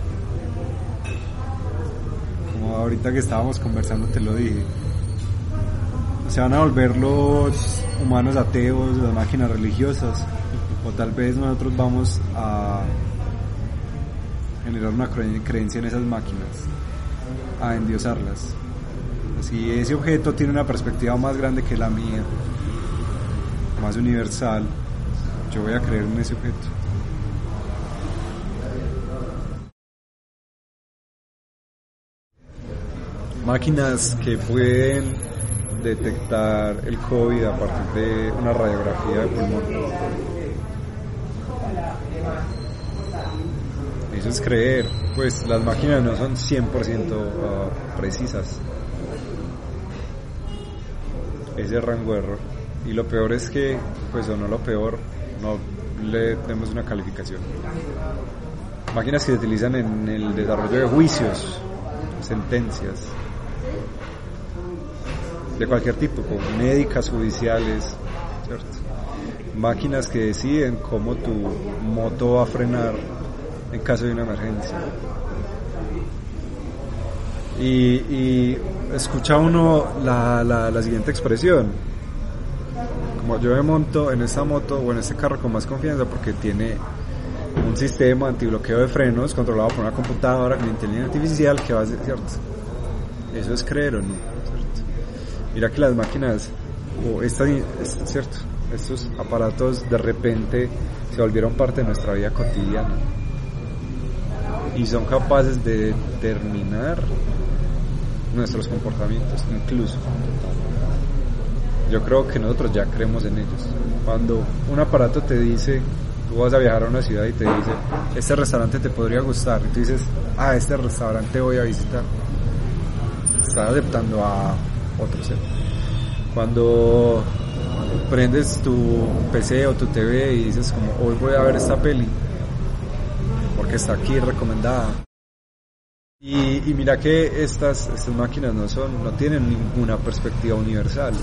como ahorita que estábamos conversando te lo dije. Se van a volver los humanos ateos, las máquinas religiosas, o tal vez nosotros vamos a generar una creencia en esas máquinas, a endiosarlas. Si ese objeto tiene una perspectiva más grande que la mía, más universal, yo voy a creer en ese objeto. Máquinas que pueden detectar el COVID a partir de una radiografía de pulmón. Eso es creer, pues las máquinas no son 100% uh, precisas. Ese rango de error. Y lo peor es que, pues o no lo peor, no le tenemos una calificación. Máquinas que se utilizan en el desarrollo de juicios, sentencias, de cualquier tipo, como médicas, judiciales, ¿cierto? Máquinas que deciden cómo tu moto va a frenar en caso de una emergencia. Y, escucha uno la, la, siguiente expresión. Como yo me monto en esta moto o en este carro con más confianza porque tiene un sistema antibloqueo de frenos controlado por una computadora con inteligencia artificial que va a ser cierto. Eso es creer o no, ¿cierto? Mira que las máquinas, o esta, es cierto, estos aparatos de repente se volvieron parte de nuestra vida cotidiana y son capaces de determinar nuestros comportamientos, incluso. Yo creo que nosotros ya creemos en ellos. Cuando un aparato te dice, tú vas a viajar a una ciudad y te dice, este restaurante te podría gustar, y tú dices, ah, este restaurante voy a visitar, estás adaptando a otro ser. Cuando prendes tu PC o tu TV y dices como hoy voy a ver esta peli porque está aquí recomendada y, y, mira que estas, estas máquinas no son, no tienen ninguna perspectiva universal,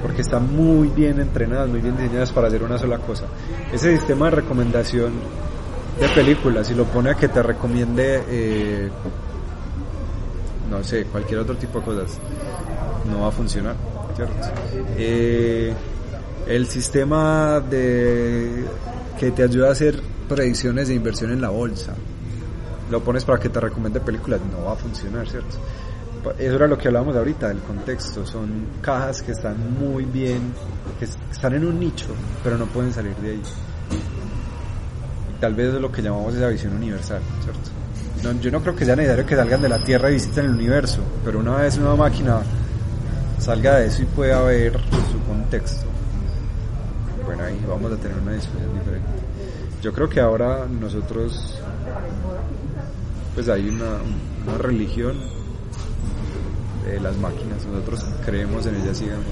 porque están muy bien entrenadas, muy bien diseñadas para hacer una sola cosa. Ese sistema de recomendación de películas, si lo pone a que te recomiende, eh, no sé, cualquier otro tipo de cosas, no va a funcionar, ¿cierto? Eh, el sistema de que te ayuda a hacer predicciones de inversión en la bolsa, lo pones para que te recomiende películas, no va a funcionar, ¿cierto? Eso era lo que hablábamos ahorita, del contexto. Son cajas que están muy bien, que están en un nicho, pero no pueden salir de ahí. Tal vez es lo que llamamos esa visión universal, ¿cierto? No, yo no creo que sea necesario que salgan de la Tierra y visiten el universo, pero una vez una máquina salga de eso y pueda ver su contexto, bueno, ahí vamos a tener una discusión diferente. Yo creo que ahora nosotros pues hay una, religión de las máquinas, nosotros creemos en ellas ciegamente,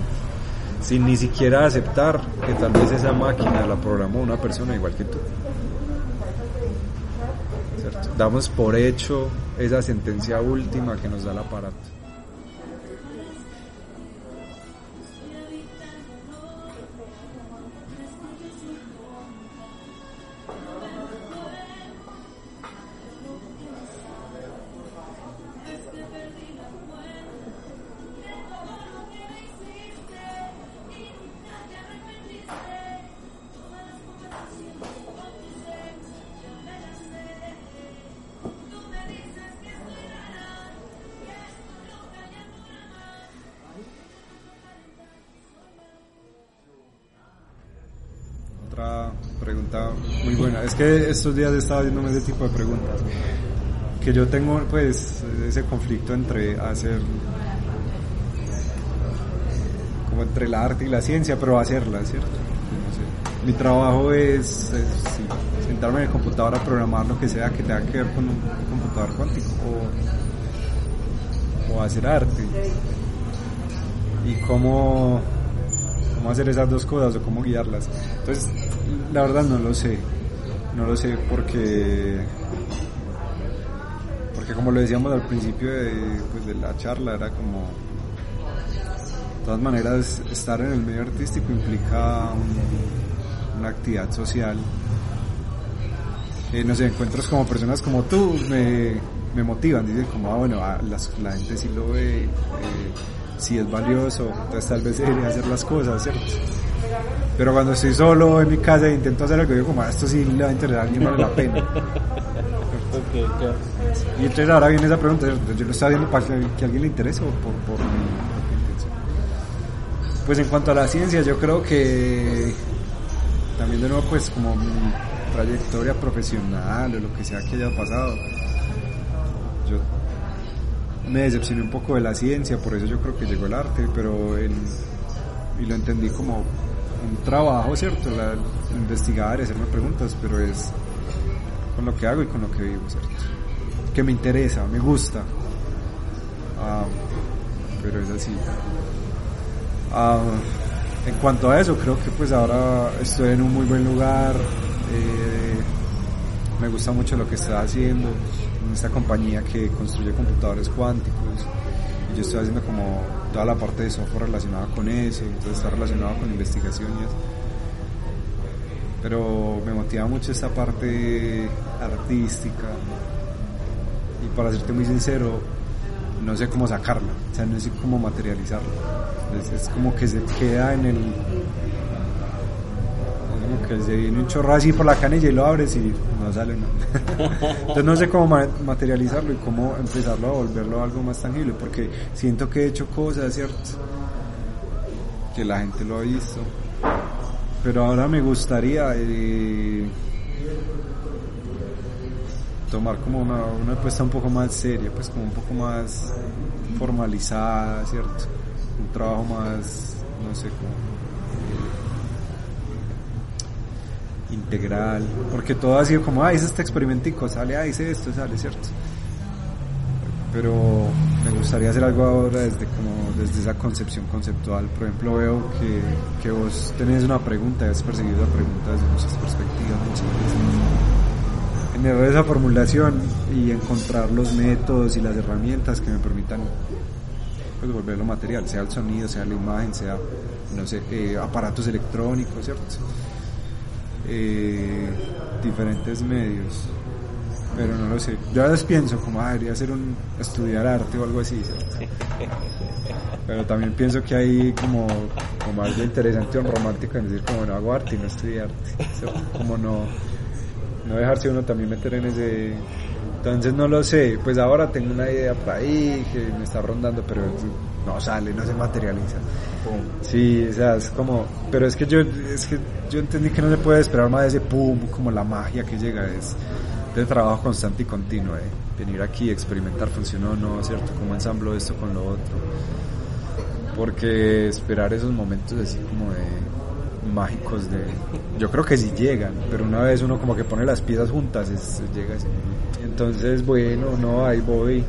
sin ni siquiera aceptar que tal vez esa máquina la programó una persona igual que tú. Damos por hecho esa sentencia última que nos da el aparato. Pregunta muy buena. Es que estos días he estado haciéndome ese tipo de preguntas. Que yo tengo pues ese conflicto entre hacer como entre el arte y la ciencia, pero hacerla, ¿cierto? Mi trabajo es, sentarme en el computador a programar lo que sea que tenga que ver con un computador cuántico o, o hacer arte. Y cómo cómo hacer esas dos cosas o cómo guiarlas. Entonces, la verdad no lo sé. No lo sé porque porque como lo decíamos al principio de, pues, de la charla era como de todas maneras estar en el medio artístico implica una actividad social eh, no sé encuentros como personas como tú me, me motivan dicen como ah bueno ah, la gente sí lo ve eh, si es valioso, entonces tal vez debería hacer las cosas, ¿cierto? Pero cuando estoy solo en mi casa e intento hacer algo, digo como, ah, esto sí le va a interesar a alguien, vale la pena. Y entonces ahora viene esa pregunta, yo lo estaba viendo para que, a alguien le interese o por, por mi intención. Pues en cuanto a la ciencia, yo creo que también de nuevo pues como mi trayectoria profesional o lo que sea que haya pasado, yo me decepcioné un poco de la ciencia, por eso yo creo que llegó el arte, pero y lo entendí como un trabajo, ¿cierto? Investigar y hacerme preguntas, pero es con lo que hago y con lo que vivo, ¿cierto? Que me interesa, me gusta. Ah, pero es así. Ah, en cuanto a eso, creo que pues ahora estoy en un muy buen lugar. Eh, me gusta mucho lo que estoy haciendo esta compañía que construye computadores cuánticos yo estoy haciendo como toda la parte de software relacionada con eso, entonces está relacionado con eso. Pero me motiva mucho esta parte artística y para serte muy sincero, no sé cómo sacarla, o sea, no sé cómo materializarla. Es como que se queda en el... que se viene un chorro así por la canilla y lo abres y no sale nada. Entonces no sé cómo ma- materializarlo y cómo empezarlo a volverlo algo más tangible, porque siento que he hecho cosas, ¿cierto? Que la gente lo ha visto. Pero ahora me gustaría eh, tomar como una, una apuesta un poco más seria, pues como un poco más formalizada, ¿cierto? Un trabajo más, no sé, como eh, integral, porque todo ha sido como, ah, hice este experimentico, sale, ah, hice esto, sale, ¿cierto? Pero me gustaría hacer algo ahora desde como desde esa concepción conceptual. Por ejemplo, veo que, que vos tenés una pregunta y has perseguido la pregunta desde muchas perspectivas, muchas veces generar esa formulación y encontrar los métodos y las herramientas que me permitan pues, volverlo material, sea el sonido, sea la imagen, sea, no sé, eh, aparatos electrónicos, ¿cierto? Eh, diferentes medios, pero no lo sé. Yo a veces pienso como, ah, debería hacer un, estudiar arte o algo así. Pero también pienso que hay como, como algo interesante o romántico en decir como no hago arte y no estudiar arte. Como no no dejarse uno también meter en ese entonces no lo sé pues ahora tengo una idea por ahí que me está rondando pero no sale no se materializa. Sí o sea es como pero es que yo es que yo entendí que no se puede esperar más de ese pum como la magia que llega es de trabajo constante y continuo eh. venir aquí experimentar funcionó o no cierto cómo ensamblo esto con lo otro. Porque esperar esos momentos así como de mágicos de yo creo que sí llegan pero una vez uno como que pone las piezas juntas es, llega así. entonces bueno no ahí voy.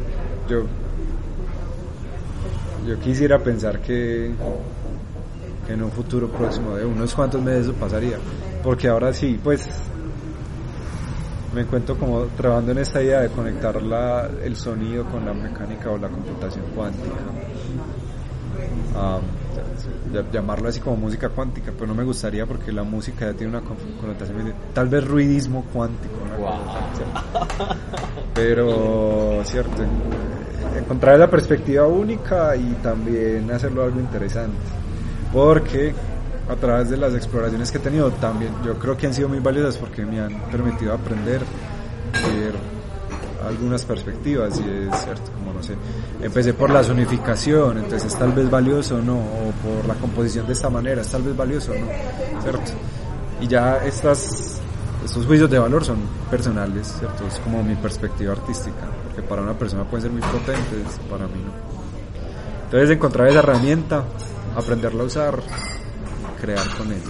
Yo yo quisiera pensar que, que en un futuro próximo de unos cuantos meses eso pasaría porque ahora sí pues me encuentro como trabajando en esta idea de conectar la, el sonido con la mecánica o la computación cuántica um, llamarlo así como música cuántica, pero no me gustaría porque la música ya tiene una connotación tal vez ruidismo cuántico. Wow. pero cierto, encontrar la perspectiva única y también hacerlo algo interesante, porque a través de las exploraciones que he tenido también yo creo que han sido muy valiosas porque me han permitido aprender ver algunas perspectivas y es cierto, como no sé, empecé por la zonificación, entonces es tal vez valioso o no, o por la composición de esta manera, es tal vez valioso o no, cierto. Y ya estas, estos juicios de valor son personales, cierto, es como mi perspectiva artística, porque para una persona pueden ser muy potentes, para mí no. Entonces encontrar esa herramienta, aprenderla a usar, crear con ella,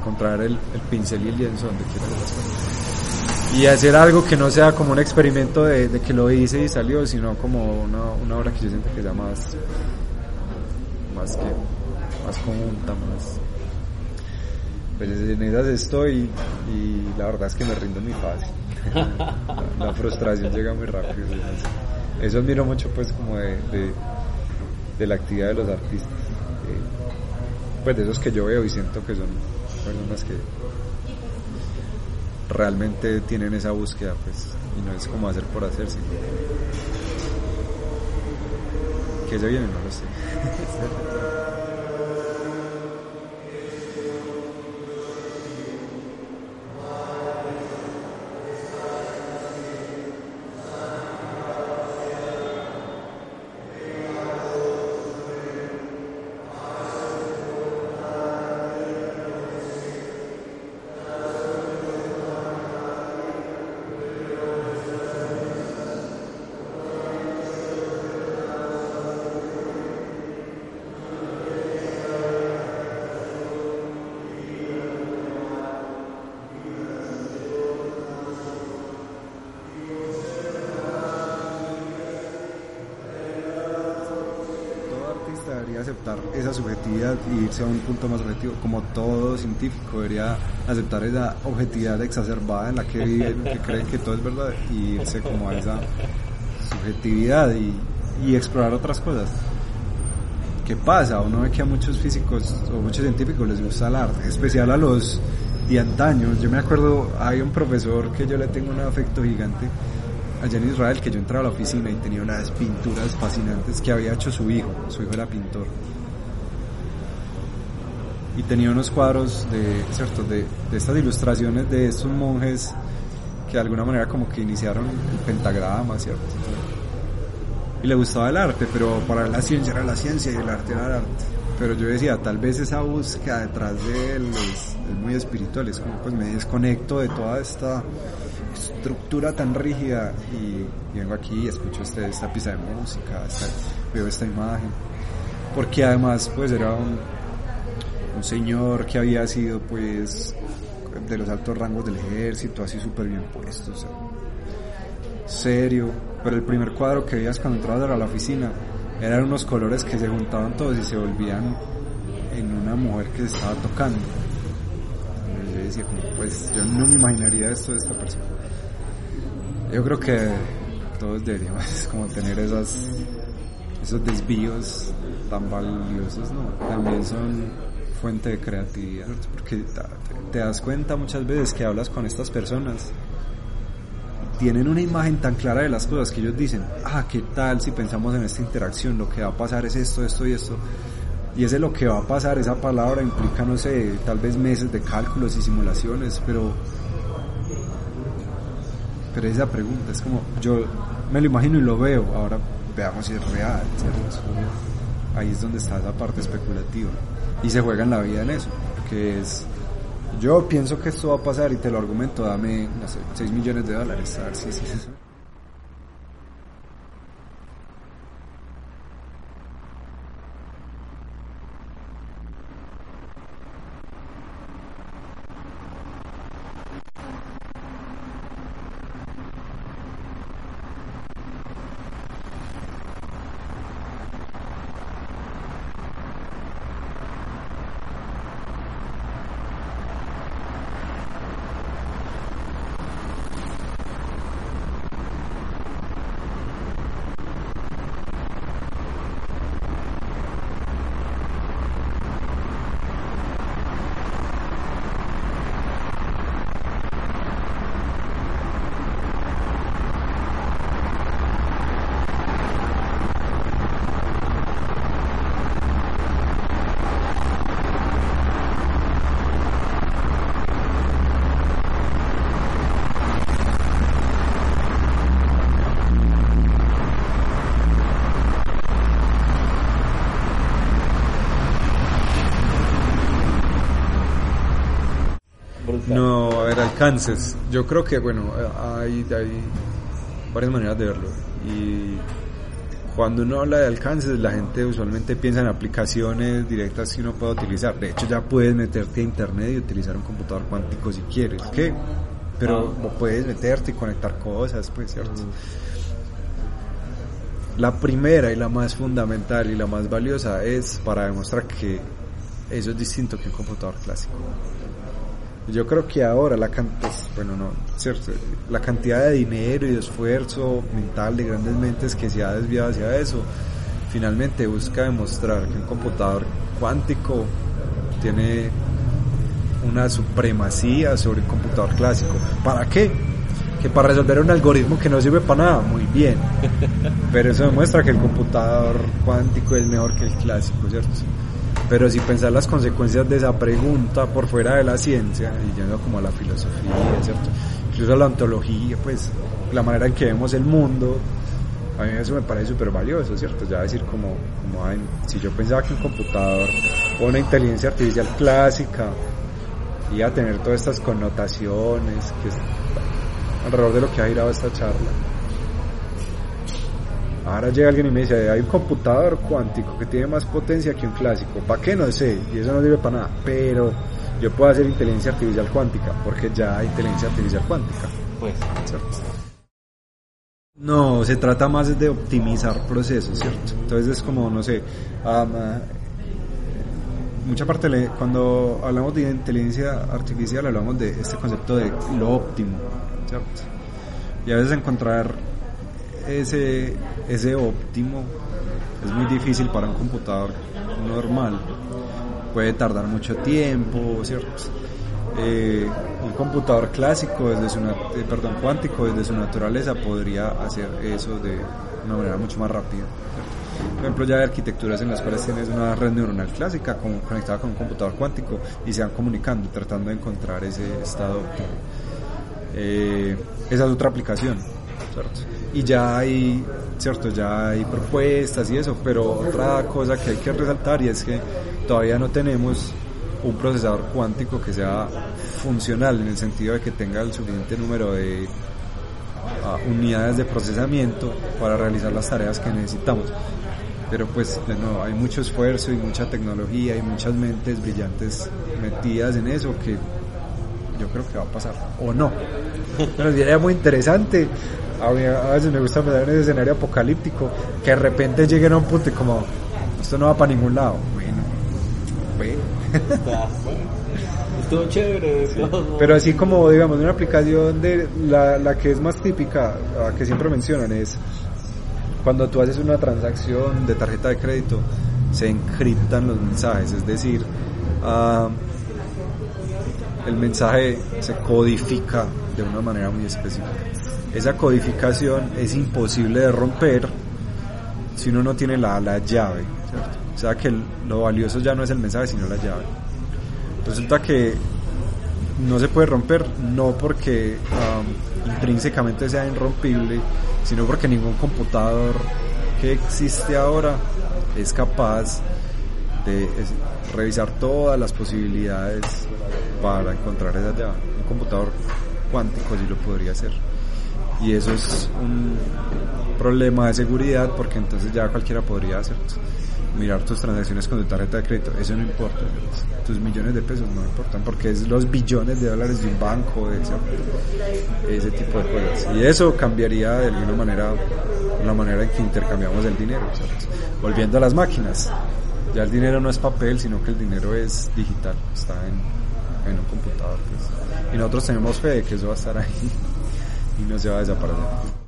encontrar el, el pincel y el lienzo donde quieras las cosas y hacer algo que no sea como un experimento de, que lo hice y salió, sino como una, una, obra que yo siento que sea más, más que, más conjunta, más... Pues en esas estoy y la verdad es que me rindo muy fácil. La, frustración llega muy rápido. Eso admiro mucho pues como de, de, la actividad de los artistas. pues de esos que yo veo y siento que son personas que realmente tienen esa búsqueda, pues, y no es como hacer por hacer, sino que se viene, no lo sé. aceptar esa subjetividad y irse a un punto más objetivo, como todo científico debería aceptar esa objetividad exacerbada en la que viven, que creen que todo es verdad, y irse como a esa subjetividad y, y explorar otras cosas. ¿Qué pasa? Uno ve que a muchos físicos o muchos científicos les gusta el arte, especial a los de antaño. Yo me acuerdo, hay un profesor que yo le tengo un afecto gigante, allá en Israel que yo entraba a la oficina y tenía unas pinturas fascinantes que había hecho su hijo, su hijo era pintor. Y tenía unos cuadros de, ¿cierto? de, estas ilustraciones de estos monjes que de alguna manera como que iniciaron el pentagrama, ¿cierto? Y le gustaba el arte, pero para la ciencia era la ciencia y el arte era el arte. Pero yo decía, tal vez esa búsqueda detrás de él es, es muy espiritual, es como pues me desconecto de toda esta estructura tan rígida y, vengo aquí y escucho este, esta pieza de música, veo esta imagen. Porque además pues era un, un señor que había sido pues de los altos rangos del ejército, así súper bien puesto, serio. Pero el primer cuadro que veías cuando entrabas a la oficina eran unos colores que se juntaban todos y se volvían en una mujer que se estaba tocando. Yo decía, pues yo no me imaginaría esto de esta persona. Yo creo que todos deberíamos como tener esas, esos desvíos tan valiosos, ¿no? También son fuente de creatividad, porque te das cuenta muchas veces que hablas con estas personas tienen una imagen tan clara de las cosas que ellos dicen, ah, ¿qué tal si pensamos en esta interacción? Lo que va a pasar es esto, esto y esto. Y ese lo que va a pasar, esa palabra implica, no sé, tal vez meses de cálculos y simulaciones, pero... Pero esa pregunta es como, yo me lo imagino y lo veo, ahora veamos si es real, ¿cierto? Ahí es donde está esa parte especulativa. Y se juega en la vida en eso, que es yo pienso que esto va a pasar y te lo argumento, dame, no sé, 6 millones de dólares, a ver si es eso. No, a ver, alcances. Yo creo que, bueno, hay, hay varias maneras de verlo. Y cuando uno habla de alcances, la gente usualmente piensa en aplicaciones directas que uno puede utilizar. De hecho, ya puedes meterte a internet y utilizar un computador cuántico si quieres. ¿Qué? Pero Ah. puedes meterte y conectar cosas, pues, ¿cierto? La primera y la más fundamental y la más valiosa es para demostrar que eso es distinto que un computador clásico. Yo creo que ahora la pues, bueno, no, cierto, la cantidad de dinero y de esfuerzo mental de grandes mentes que se ha desviado hacia eso, finalmente busca demostrar que un computador cuántico tiene una supremacía sobre un computador clásico. ¿Para qué? Que para resolver un algoritmo que no sirve para nada, muy bien. Pero eso demuestra que el computador cuántico es mejor que el clásico, ¿cierto? Pero si pensar las consecuencias de esa pregunta por fuera de la ciencia, y yendo como a la filosofía, ¿cierto? Incluso a la ontología, pues la manera en que vemos el mundo, a mí eso me parece súper valioso, ¿cierto? Ya decir como, como ay, si yo pensaba que un computador o una inteligencia artificial clásica iba a tener todas estas connotaciones que alrededor de lo que ha girado esta charla. Ahora llega alguien y me dice, hay un computador cuántico que tiene más potencia que un clásico. ¿Para qué? No sé, y eso no sirve para nada. Pero yo puedo hacer inteligencia artificial cuántica, porque ya hay inteligencia artificial cuántica. Pues, ¿cierto? No, se trata más de optimizar procesos, ¿cierto? Entonces es como, no sé, um, mucha parte, le, cuando hablamos de inteligencia artificial, hablamos de este concepto de lo óptimo, ¿cierto? Y a veces encontrar ese, ese óptimo es muy difícil para un computador normal. Puede tardar mucho tiempo, ¿cierto? eh, un computador clásico, desde su eh, perdón, cuántico, desde su naturaleza, podría hacer eso de una manera mucho más rápida. Por ejemplo, ya hay arquitecturas en las cuales tienes una red neuronal clásica conectada con un computador cuántico y se van comunicando, tratando de encontrar ese estado. Eh, esa es otra aplicación, Y ya hay, ¿cierto? Ya hay propuestas y eso, pero otra cosa que hay que resaltar y es que todavía no tenemos un procesador cuántico que sea funcional en el sentido de que tenga el suficiente número de ah, unidades de procesamiento para realizar las tareas que necesitamos. Pero pues de nuevo, hay mucho esfuerzo y mucha tecnología y muchas mentes brillantes metidas en eso que yo creo que va a pasar, o no. Pero sería muy interesante. A, mí, a veces me gusta pensar en ese escenario apocalíptico, que de repente lleguen a un punto y como, esto no va para ningún lado. Bueno, bueno. Estuvo chévere. Pero así como, digamos, una aplicación de la, la que es más típica, que siempre mencionan, es cuando tú haces una transacción de tarjeta de crédito, se encriptan los mensajes, es decir, uh, el mensaje se codifica de una manera muy específica. Esa codificación es imposible de romper si uno no tiene la, la llave. O sea que lo valioso ya no es el mensaje, sino la llave. Resulta que no se puede romper, no porque intrínsecamente sea irrompible, sino porque ningún computador que existe ahora es capaz de revisar todas las posibilidades para encontrar esa llave. Un computador cuántico sí lo podría hacer. Y eso es un problema de seguridad porque entonces ya cualquiera podría hacer mirar tus transacciones con tu tarjeta de crédito. Eso no importa. Tus millones de pesos no importan porque es los billones de dólares de un banco, ese tipo de cosas. Y eso cambiaría de alguna manera la manera en que intercambiamos el dinero. Volviendo a las máquinas. Ya el dinero no es papel, sino que el dinero es digital, está en, en un computador. Pues. Y nosotros tenemos fe de que eso va a estar ahí y no se va a desaparecer.